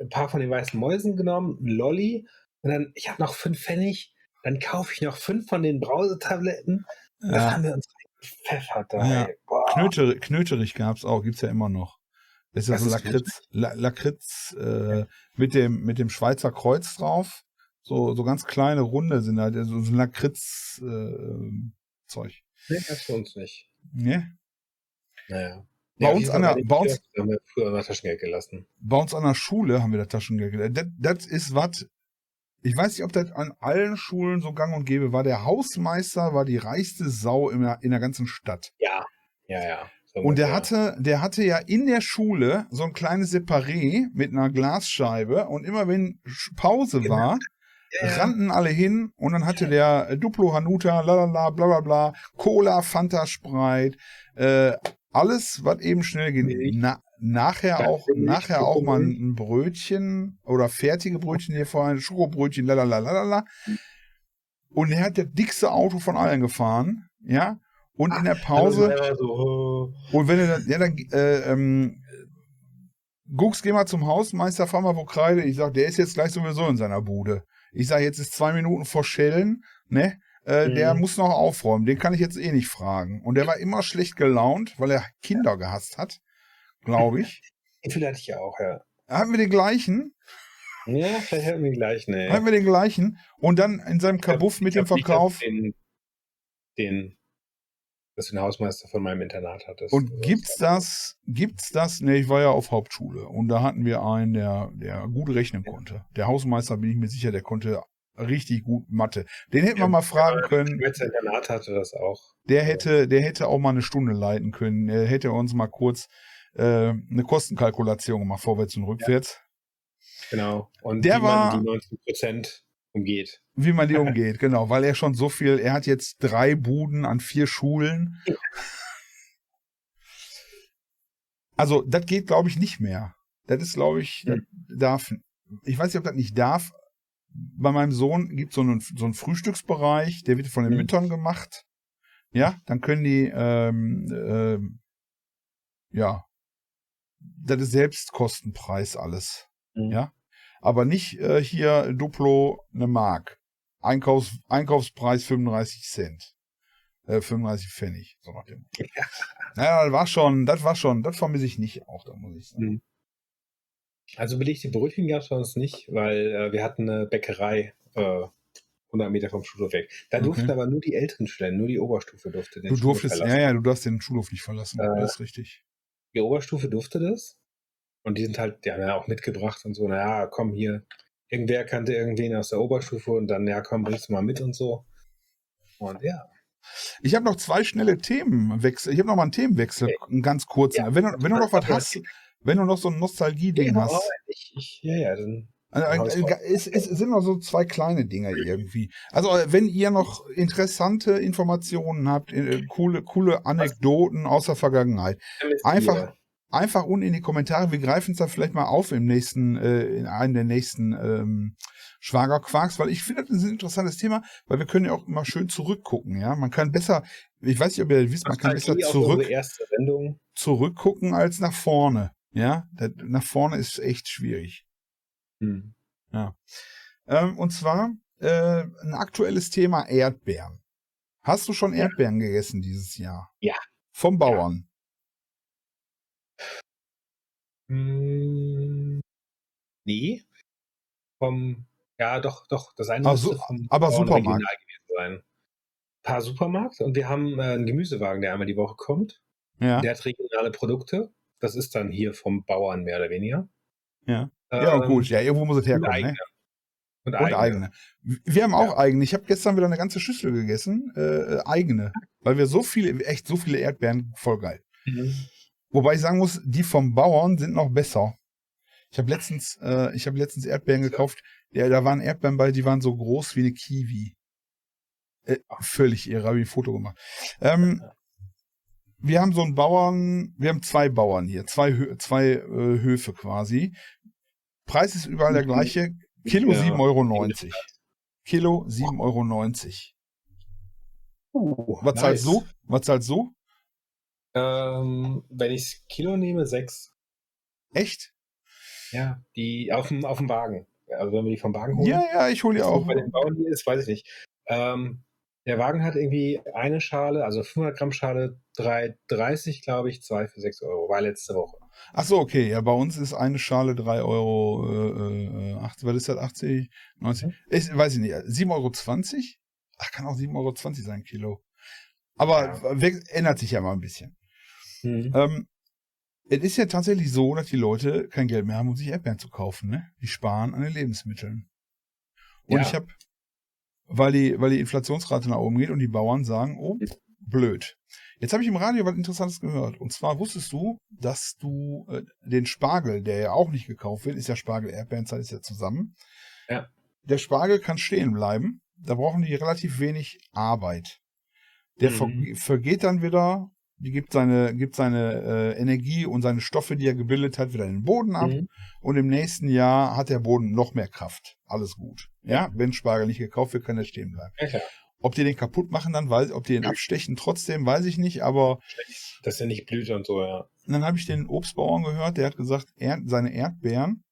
ein paar von den weißen Mäusen genommen, ein Lolli, und dann, ich habe noch fünf Pfennig, dann kaufe ich noch fünf von den Brausetabletten. Das Ja. haben wir uns gepfeffert da. Ja. Knöter, Knöterich gab's auch, gibt's ja immer noch. Das ist ja Was so ist Lakritz, La, Lakritz äh, mit, dem, mit dem Schweizer Kreuz drauf. So, so ganz kleine Runde sind halt, so so ein Lakritz-Zeug. Nee, das für uns nicht. ne? Naja. Bei auf uns an der- bei uns- haben wir früher unser Taschengeld gelassen. Bei uns an der Schule haben wir das Taschengeld. gelernt. Das, das ist was. Ich weiß nicht, ob das an allen Schulen so gang und gäbe war. Der Hausmeister war die reichste Sau in der, in der ganzen Stadt. Ja, ja, ja. Und der hatte, der hatte ja in der Schule so ein kleines Separé mit einer Glasscheibe und immer wenn Pause Genau. war, ja, ja. rannten alle hin und dann hatte der äh, Duplo Hanuta, lalala, bla bla bla, Cola, Fanta, Sprite, äh, alles, was eben schnell ging. Milch. Na, nachher Ganz auch, nachher auch mal ein Brötchen oder fertige Brötchen hier vorhin, Schokobrötchen, lalala, lalala. Und er hat das dickste Auto von allen gefahren, ja. Und in der Pause, so, und wenn du dann, ja, dann, äh, ähm, Gux, geh mal zum Hausmeister, fahr mal wo Kreide. Ich sag, der ist jetzt gleich sowieso in seiner Bude. Ich sag, jetzt ist zwei Minuten vor Schellen, ne? Äh, Mhm. Der muss noch aufräumen. Den kann ich jetzt eh nicht fragen. Und der war immer schlecht gelaunt, weil er Kinder gehasst hat, glaube ich. Wie viel hatte ich ja auch, ja. Hatten wir den gleichen? Ja, vielleicht hatten wir den gleichen, ey. Hatten wir den gleichen? Und dann in seinem Kabuff mit dem Verkauf. Den, den, dass du den Hausmeister von meinem Internat hattest. Und gibt's das, gibt's das? Ne, ich war ja auf Hauptschule und da hatten wir einen, der, der gut rechnen konnte. Der Hausmeister bin ich mir sicher, der konnte richtig gut Mathe. Den hätten wir Ja, mal fragen können. Mit Internat hatte das auch. Der hätte, der hätte auch mal eine Stunde leiten können. Er hätte uns mal kurz äh, eine Kostenkalkulation gemacht, vorwärts und rückwärts, Genau. Und Der wie war- man die 90 Prozent umgeht. Wie man die umgeht. Genau, weil er schon so viel, er hat jetzt drei Buden an vier Schulen. Also, das geht, glaube ich, nicht mehr. Das ist, glaube ich, das darf, ich weiß nicht, ob das nicht darf. Bei meinem Sohn gibt es so einen, so einen Frühstücksbereich, der wird von den Mhm. Müttern gemacht. Ja, dann können die, ähm, ähm, ja, das ist Selbstkostenpreis alles. Mhm. Ja, aber nicht äh, hier Duplo eine Mark. Einkaufs Einkaufspreis 35 Cent. Äh, 35 Pfennig, so nach dem. Ja. Naja, das war schon, das war schon, das vermisse ich nicht auch, da muss ich sagen. Mhm. Also belegte Brötchen gab es bei uns nicht, weil äh, wir hatten eine Bäckerei äh, 100 Meter vom Schulhof weg. Da Okay. durften aber nur die älteren Studenten, nur die Oberstufe durfte den Du Schulhof durftest, verlassen. ja, ja, du darfst den Schulhof nicht verlassen, Äh, das ist richtig. Die Oberstufe durfte das. Und die sind halt, die haben ja auch mitgebracht und so, naja, komm hier, irgendwer kannte irgendwen aus der Oberstufe und dann, ja, komm, bringst du mal mit und so. Und ja. Ich habe noch zwei schnelle Themenwechsel. Ich habe noch mal einen Themenwechsel, einen ganz kurzen. Ja, wenn, du, wenn du noch was hast, wenn du noch so ein Nostalgie-Ding hast. Ich, ich, ja, ja, dann also, es, es, sind noch so zwei kleine Dinge irgendwie. Also, wenn ihr noch interessante Informationen habt, äh, coole, coole Anekdoten aus der Vergangenheit, einfach, einfach unten in die Kommentare. Wir greifen es da vielleicht mal auf im nächsten, äh, in einem der nächsten ähm, Schwagerquarks, weil ich finde, das ist ein interessantes Thema, weil wir können ja auch immer schön zurückgucken, ja. Man kann besser, ich weiß nicht, ob ihr wisst, man kann besser zurück, zurückgucken als nach vorne. Ja, nach vorne ist echt schwierig. Hm. Ja. Ähm, und zwar äh, ein aktuelles Thema Erdbeeren. Hast du schon Erdbeeren ja. gegessen dieses Jahr? Ja. Vom Bauern? Ja. Hm, nee. Vom, ja, doch, doch. Das eine also, vom aber Supermarkt. gewesen sein. Ein paar Supermarkt und wir haben äh, einen Gemüsewagen, der einmal die Woche kommt. Ja. Der hat regionale Produkte. Das ist dann hier vom Bauern mehr oder weniger. Ja. Ja, ähm, gut, ja, irgendwo muss es herkommen. Und eigene. Ne? Und, und eigene. Wir haben auch ja. eigene. Ich habe gestern wieder eine ganze Schüssel gegessen, äh, eigene, weil wir so viele, echt so viele Erdbeeren, voll geil. Mhm. Wobei ich sagen muss, die vom Bauern sind noch besser. Ich habe letztens, äh, ich habe letztens Erdbeeren gekauft. Ja, da waren Erdbeeren bei, die waren so groß wie eine Kiwi. Äh, völlig irre, habe ich ein Foto gemacht. Ähm, wir haben so einen Bauern, wir haben zwei Bauern hier, zwei, zwei äh, Höfe quasi. Preis ist überall der gleiche. Kilo ja. 7,90 Euro. Kilo 7,90 Euro. Uh, Was nice. zahlst du? Was zahlst du? Ähm, wenn ich Kilo nehme, 6. Echt? Ja, die auf dem, auf dem Wagen. Also wenn wir die vom Wagen holen. Ja, ja, ich hole die auch. Bei den Bauern hier ist, weiß ich nicht. Ähm, der Wagen hat irgendwie eine Schale, also 500 Gramm Schale, 3,30 glaube ich, zwei für 6 Euro. War letzte Woche. Ach so, okay. Ja, bei uns ist eine Schale 3 Euro, äh, 80, äh, was ist das, 80, 90? Mhm. Ich, weiß ich nicht, 7,20 Euro? Ach, kann auch 7,20 Euro sein, Kilo. Aber ja. ändert sich ja mal ein bisschen. Mhm. Ähm, es ist ja tatsächlich so, dass die Leute kein Geld mehr haben, um sich Erdbeeren zu kaufen. Ne? Die sparen an den Lebensmitteln. Und ja. ich habe, weil die, weil die Inflationsrate nach oben geht und die Bauern sagen, oh, blöd. Jetzt habe ich im Radio was Interessantes gehört. Und zwar wusstest du, dass du äh, den Spargel, der ja auch nicht gekauft wird, ist ja Spargel, Erdbeerenzeit ist ja zusammen. Ja. Der Spargel kann stehen bleiben. Da brauchen die relativ wenig Arbeit. Der mhm. vergeht dann wieder, die gibt seine, gibt seine äh, Energie und seine Stoffe, die er gebildet hat, wieder in den Boden ab. Mhm. Und im nächsten Jahr hat der Boden noch mehr Kraft. Alles gut. Ja, wenn Spargel nicht gekauft wird, kann er stehen bleiben. Ja, ob die den kaputt machen dann, weiß, ob die den abstechen, trotzdem weiß ich nicht, aber. Dass er nicht blüht und so, ja. Und dann habe ich den Obstbauern gehört, der hat gesagt, er, seine Erdbeeren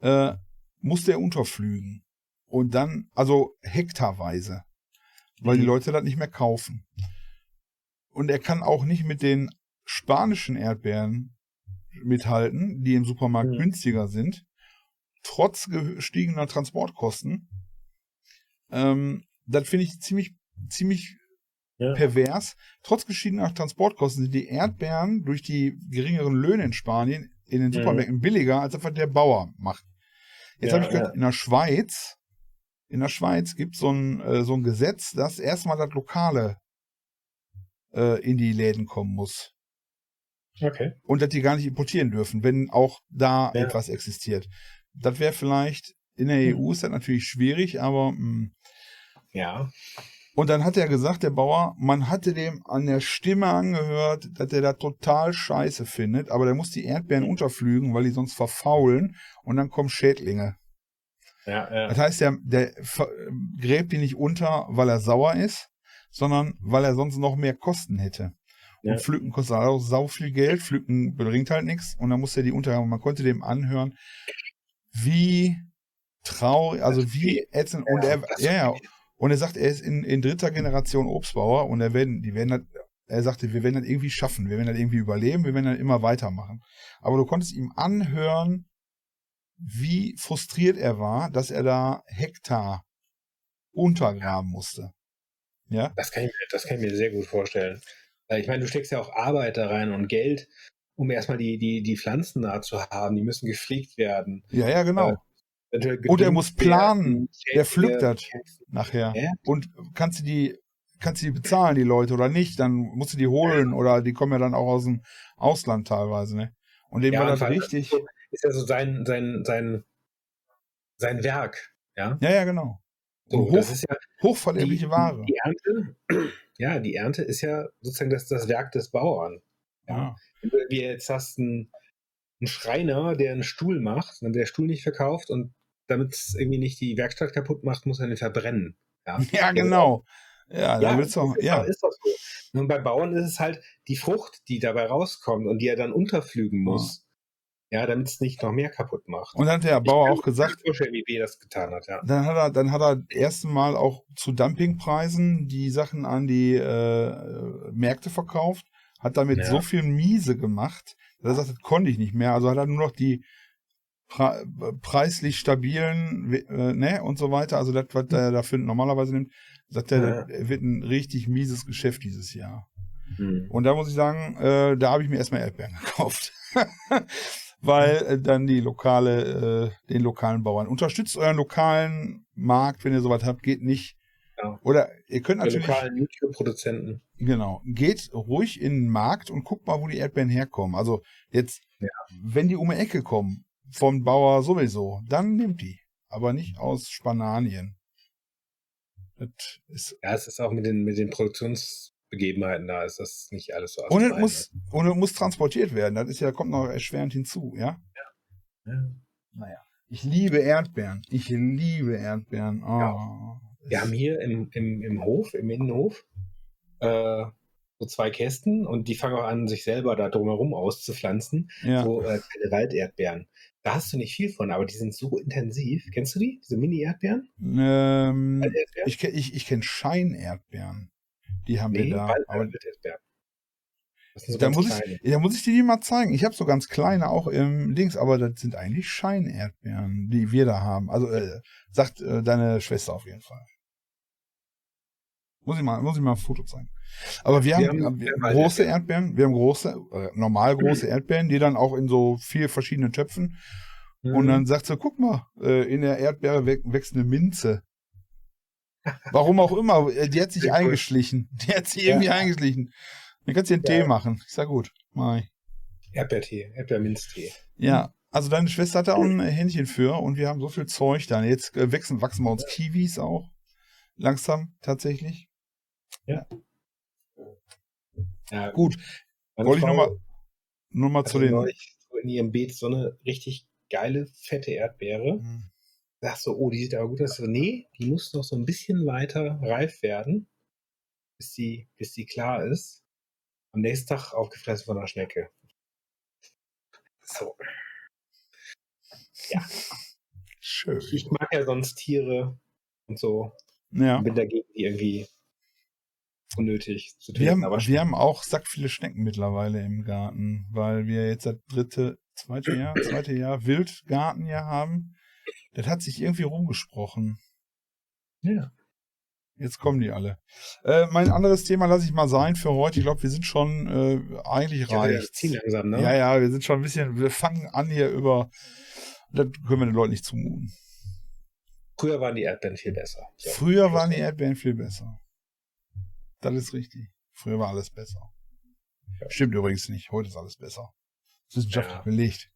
äh, musste er unterflügen. Und dann, also hektarweise, weil mhm. die Leute das nicht mehr kaufen. Und er kann auch nicht mit den spanischen Erdbeeren mithalten, die im Supermarkt mhm. günstiger sind, trotz gestiegener Transportkosten. Ähm, das finde ich ziemlich, ziemlich ja. pervers. Trotz gestiegener Transportkosten sind die Erdbeeren durch die geringeren Löhne in Spanien in den Supermärkten mhm. billiger, als einfach der Bauer macht. Jetzt ja, habe ich gehört, ja. in der Schweiz, in der Schweiz gibt so ein, äh, so ein Gesetz, dass erstmal das Lokale äh, in die Läden kommen muss. Okay. Und dass die gar nicht importieren dürfen, wenn auch da ja. etwas existiert. Das wäre vielleicht, in der EU ist das natürlich schwierig, aber mh, hm, ja. Und dann hat er gesagt, der Bauer, man hatte dem an der Stimme angehört, dass er da total scheiße findet, aber der muss die Erdbeeren unterflügen, weil die sonst verfaulen und dann kommen Schädlinge. Ja, ja. Das heißt, der, der gräbt die nicht unter, weil er sauer ist, sondern weil er sonst noch mehr Kosten hätte. Und ja. Pflücken kostet auch sau viel Geld, Pflücken bringt halt nichts und dann muss er die unterhaben. Man konnte dem anhören, wie traurig, also wie ätzend. Und er, ja, ja. Und er sagt, er ist in, in dritter Generation Obstbauer und er werden, die werden das, er sagte, wir werden das irgendwie schaffen, wir werden das irgendwie überleben, wir werden das immer weitermachen. Aber du konntest ihm anhören, wie frustriert er war, dass er da Hektar untergraben musste. Ja? Das kann ich, das kann ich mir sehr gut vorstellen. Ich meine, du steckst ja auch Arbeit da rein und Geld. um erstmal die, die, die Pflanzen da zu haben. Die müssen gepflegt werden. Ja, ja, genau. Eventuell Und er muss planen. Der pflückt das nachher. Ja. Und kannst du die, kannst du die bezahlen, die Leute, oder nicht? Dann musst du die holen oder die kommen ja dann auch aus dem Ausland teilweise, ne? Und dem Ja, war das richtig. Ist, ja so sein, sein, sein, sein Werk. Ja, Ja, ja, genau. so, das ist ja hochverderbliche die, Ware. Die Ernte, ja, die Ernte ist ja sozusagen das, das Werk des Bauern. Ja. Wenn du irgendwie jetzt hast einen, einen Schreiner, der einen Stuhl macht, dann wird der Stuhl nicht verkauft und damit es irgendwie nicht die Werkstatt kaputt macht, muss er den verbrennen. Ja, Ja, genau. Ja, Ja, willst du auch, ist, ja. ist doch so. Und bei Bauern ist es halt die Frucht, die dabei rauskommt und die er dann unterpflügen muss. Ja, damit es nicht noch mehr kaputt macht. Und dann hat der Bauer auch gesagt, wie das getan hat, ja. dann hat er, dann hat er das erste Mal auch zu Dumpingpreisen die Sachen an die äh, Märkte verkauft, hat damit Ja. so viel Miese gemacht, dass er sagt, das konnte ich nicht mehr. Also hat er nur noch die pre preislich stabilen, äh, ne, und so weiter. Also das, was er dafür normalerweise nimmt, sagt er, Ja. wird ein richtig mieses Geschäft dieses Jahr. Hm. Und da muss ich sagen, äh, da habe ich mir erstmal Erdbeeren gekauft. Weil äh, dann die lokale, äh, den lokalen Bauern. Unterstützt euren lokalen Markt, wenn ihr sowas habt, geht nicht. Ja. Oder ihr könnt natürlich, lokalen YouTube-Produzenten. genau, geht ruhig in den Markt und guckt mal, wo die Erdbeeren herkommen. Also jetzt, Ja. wenn die um die Ecke kommen, vom Bauer sowieso, dann nehmt die. Aber nicht aus Spananien. Das ist Ja, es ist auch mit den, mit den Produktionsbegebenheiten da, ist das nicht alles so Und es muss, und muss transportiert werden. Das ist ja, kommt noch erschwerend hinzu, ja? ne? Naja. Ich liebe Erdbeeren. Ich liebe Erdbeeren. Oh. Wir haben hier im, im, im Hof, im Innenhof, äh, so zwei Kästen und die fangen auch an, sich selber da drumherum auszupflanzen. ja. So äh, kleine Walderdbeeren. Da hast du nicht viel von, aber die sind so intensiv. Kennst du die? Diese Mini-Erdbeeren? ähm, ich kenne ich, ich kenn Scheinerdbeeren. Die haben wir da. Sind so da muss, kleine. ich, da muss ich dir die mal zeigen. Ich habe so ganz kleine auch im Links, aber das sind eigentlich Scheinerdbeeren, die wir da haben. Also äh, sagt äh, deine Schwester auf jeden Fall. Muss ich mal, muss ich mal ein Foto zeigen. Aber wir, Wir haben, haben- wir große Erdbeeren. Wir haben große, äh, normal große Erdbeeren, die dann auch in so vier verschiedenen Töpfen. Und Mhm. dann sagt sie, guck mal, äh, in der Erdbeere wä- wächst eine Minze. Warum auch immer, äh, die hat sich Sehr eingeschlichen. Die hat sich irgendwie Ja. eingeschlichen. Dann kannst du dir einen Ja. Tee machen. Ich sag gut, ich. Erdbeertee, Erdbeerminztee. Ja, also deine Schwester hat da auch ein Händchen für und wir haben so viel Zeug dann. Jetzt äh, wachsen, wachsen bei uns Kiwis auch. Langsam tatsächlich. Ja, Gut, meine wollte ich nochmal nur mal zu den. in ihrem Beet so eine richtig geile, fette Erdbeere. Hm. Sagst so, oh, die sieht aber gut aus. Nee, die muss noch so ein bisschen weiter reif werden, bis die, bis die klar ist. Am nächsten Tag aufgefressen von einer Schnecke. So. Schön. Ich mag ja sonst Tiere und so. Ja. Und bin dagegen, die irgendwie unnötig zu töten. Wir haben, aber wir haben auch sack viele Schnecken mittlerweile im Garten, weil wir jetzt das dritte, zweite Jahr, zweite Jahr Wildgarten ja haben. Das hat sich irgendwie rumgesprochen. ja. Jetzt kommen die alle. Äh, mein anderes Thema lasse ich mal sein für heute. Ich glaube, wir sind schon äh, eigentlich ja reich. ziemlich langsam, ne? Ja, ja, wir sind schon ein bisschen, wir fangen an hier über, das können wir den Leuten nicht zumuten. Früher waren die Erdbeeren viel besser. So. Früher waren die Erdbeeren viel besser. Das ist richtig. Früher war alles besser. Ja. Stimmt übrigens nicht. Heute ist alles besser. Wissenschaftlich Ja. belegt.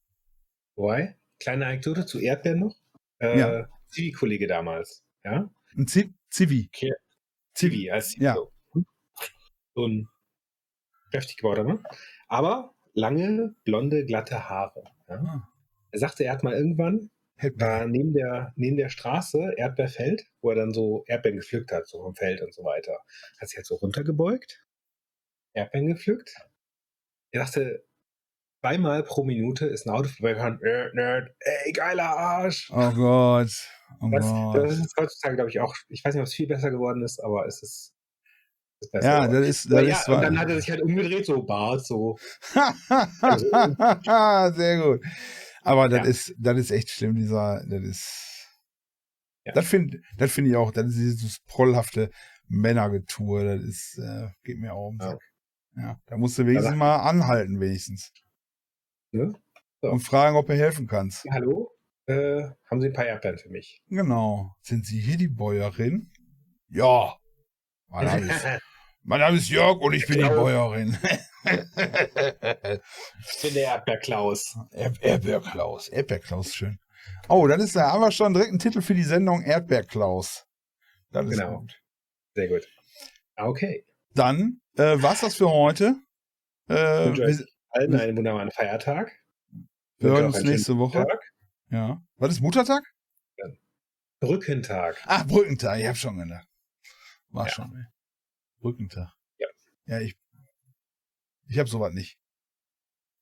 Wobei, kleine Anekdote zu Erdbeeren noch. Äh, Ja. Zivi-Kollege damals, ja? Ein Ziv Zivi. Okay. Zivi als Ja. so, so ein kräftig gebauter Mann. Aber lange, blonde, glatte Haare. Ja? Ah, Er sagte, er hat mal irgendwann, war neben der, neben der Straße Erdbeerfeld, wo er dann so Erdbeeren gepflückt hat, so vom Feld und so weiter. Hat sich halt so runtergebeugt, Erdbeeren gepflückt. Er dachte, zweimal pro Minute ist ein Auto vorbeigefahren, ey, geiler Arsch. Oh Gott. Oh Das, das ist heutzutage, glaube ich, auch, ich weiß nicht, ob es viel besser geworden ist, aber es ist, es ist besser. ja, geworden. das ist, das ja, ist und dann hat er sich halt umgedreht, so Bart, so. Sehr gut. Aber das Ja. ist, das ist echt schlimm, dieser, das ist, Ja. das finde, das finde ich auch, das ist dieses prollhafte Männergetue, das ist, äh, geht mir auch um Ja. Ja, da musst du wenigstens mal anhalten, wenigstens. Ne? So. und fragen, ob du helfen kannst. Hallo? Äh, haben Sie ein paar Erdbeeren für mich? Genau. Sind Sie hier die Bäuerin? Ja. Mein Name ist, mein Name ist Jörg und ich bin die. Bäuerin. ich bin der Erdbeerklaus. Er Erdbeerklaus. Erdbeerklaus, schön. Oh, dann ist da haben wir schon direkt einen Titel für die Sendung Erdbeerklaus. Das ist Genau. gut. Sehr gut. Okay. Dann äh, war's das für heute. Äh, wir, allen einen wunderbaren Feiertag. wir hören uns nächste Woche. Tag. Ja. Was ist Muttertag? Brückentag. Ach, Brückentag. Ich hab schon gedacht. War Ja. schon. ey. Brückentag. Ja. Ja, ich. Ich hab sowas nicht.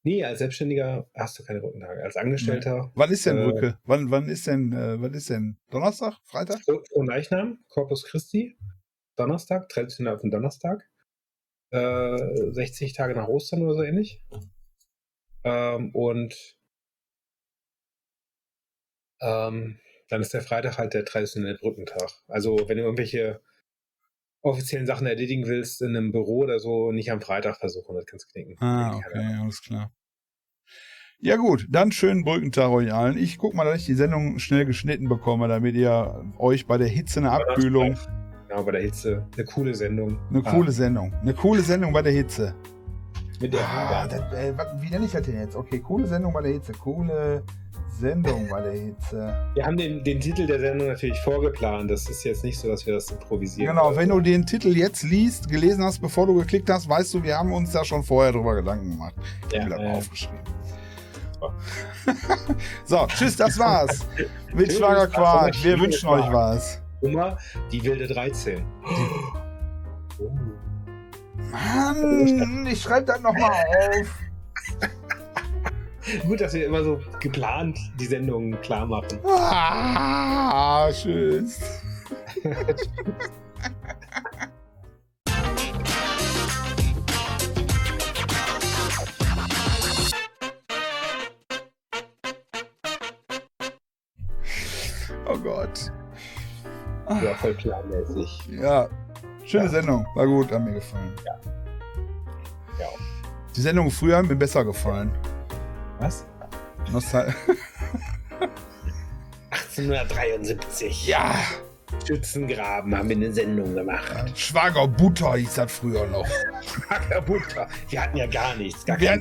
Nee, als Selbstständiger hast du keine Brückentage. Als Angestellter, Wann ist denn Äh, Brücke? Wann, wann ist denn, äh, wann ist denn? Donnerstag? Freitag? Fro- Frohen Leichnam, Corpus Christi, Donnerstag, traditionell auf den Donnerstag. Äh, 60 Tage nach Ostern oder so ähnlich. Ähm, und ähm, dann ist der Freitag halt der traditionelle Brückentag. Also wenn du irgendwelche offiziellen Sachen erledigen willst in einem Büro oder so, nicht am Freitag versuchen, das kannst knicken. Ah, okay, alles klar. Ja gut, dann schönen Brückentag euch allen. Ich guck mal, dass ich die Sendung schnell geschnitten bekomme, damit ihr euch bei der Hitze eine Abkühlung, Genau, bei der Hitze. Eine coole Sendung. eine Ah, coole Sendung, eine coole Sendung bei der Hitze. Mit der Ah, das, äh, wie nenne ich das denn jetzt? Okay, coole Sendung bei der Hitze, coole Sendung bei der Hitze. Wir haben den, den Titel der Sendung natürlich vorgeplant. Das ist jetzt nicht so, dass wir das improvisieren. Genau, wenn du den Titel jetzt liest, gelesen hast, bevor du geklickt hast, weißt du, wir haben uns da schon vorher drüber Gedanken gemacht. Ich Ja, hab mir das mal äh, aufgeschrieben. So. tschüss, das war's. Mit Schwagerquark, wir wünschen euch was. Nummer, die wilde 13. Oh. Mann, ich schreibe das nochmal auf. Gut, dass wir immer so geplant die Sendungen klar machen. Ah, tschüss. Oh Gott. Ja, voll planmäßig. Ja, schöne Ja. Sendung. War gut, hat mir gefallen. Ja. Die Sendung früher hat mir besser gefallen. Was? Nostal 1873. ja, Schützengraben haben wir eine Sendung gemacht. Schwager Butter hieß das früher noch. Butter. Wir hatten ja gar nichts. Gar Wir keinen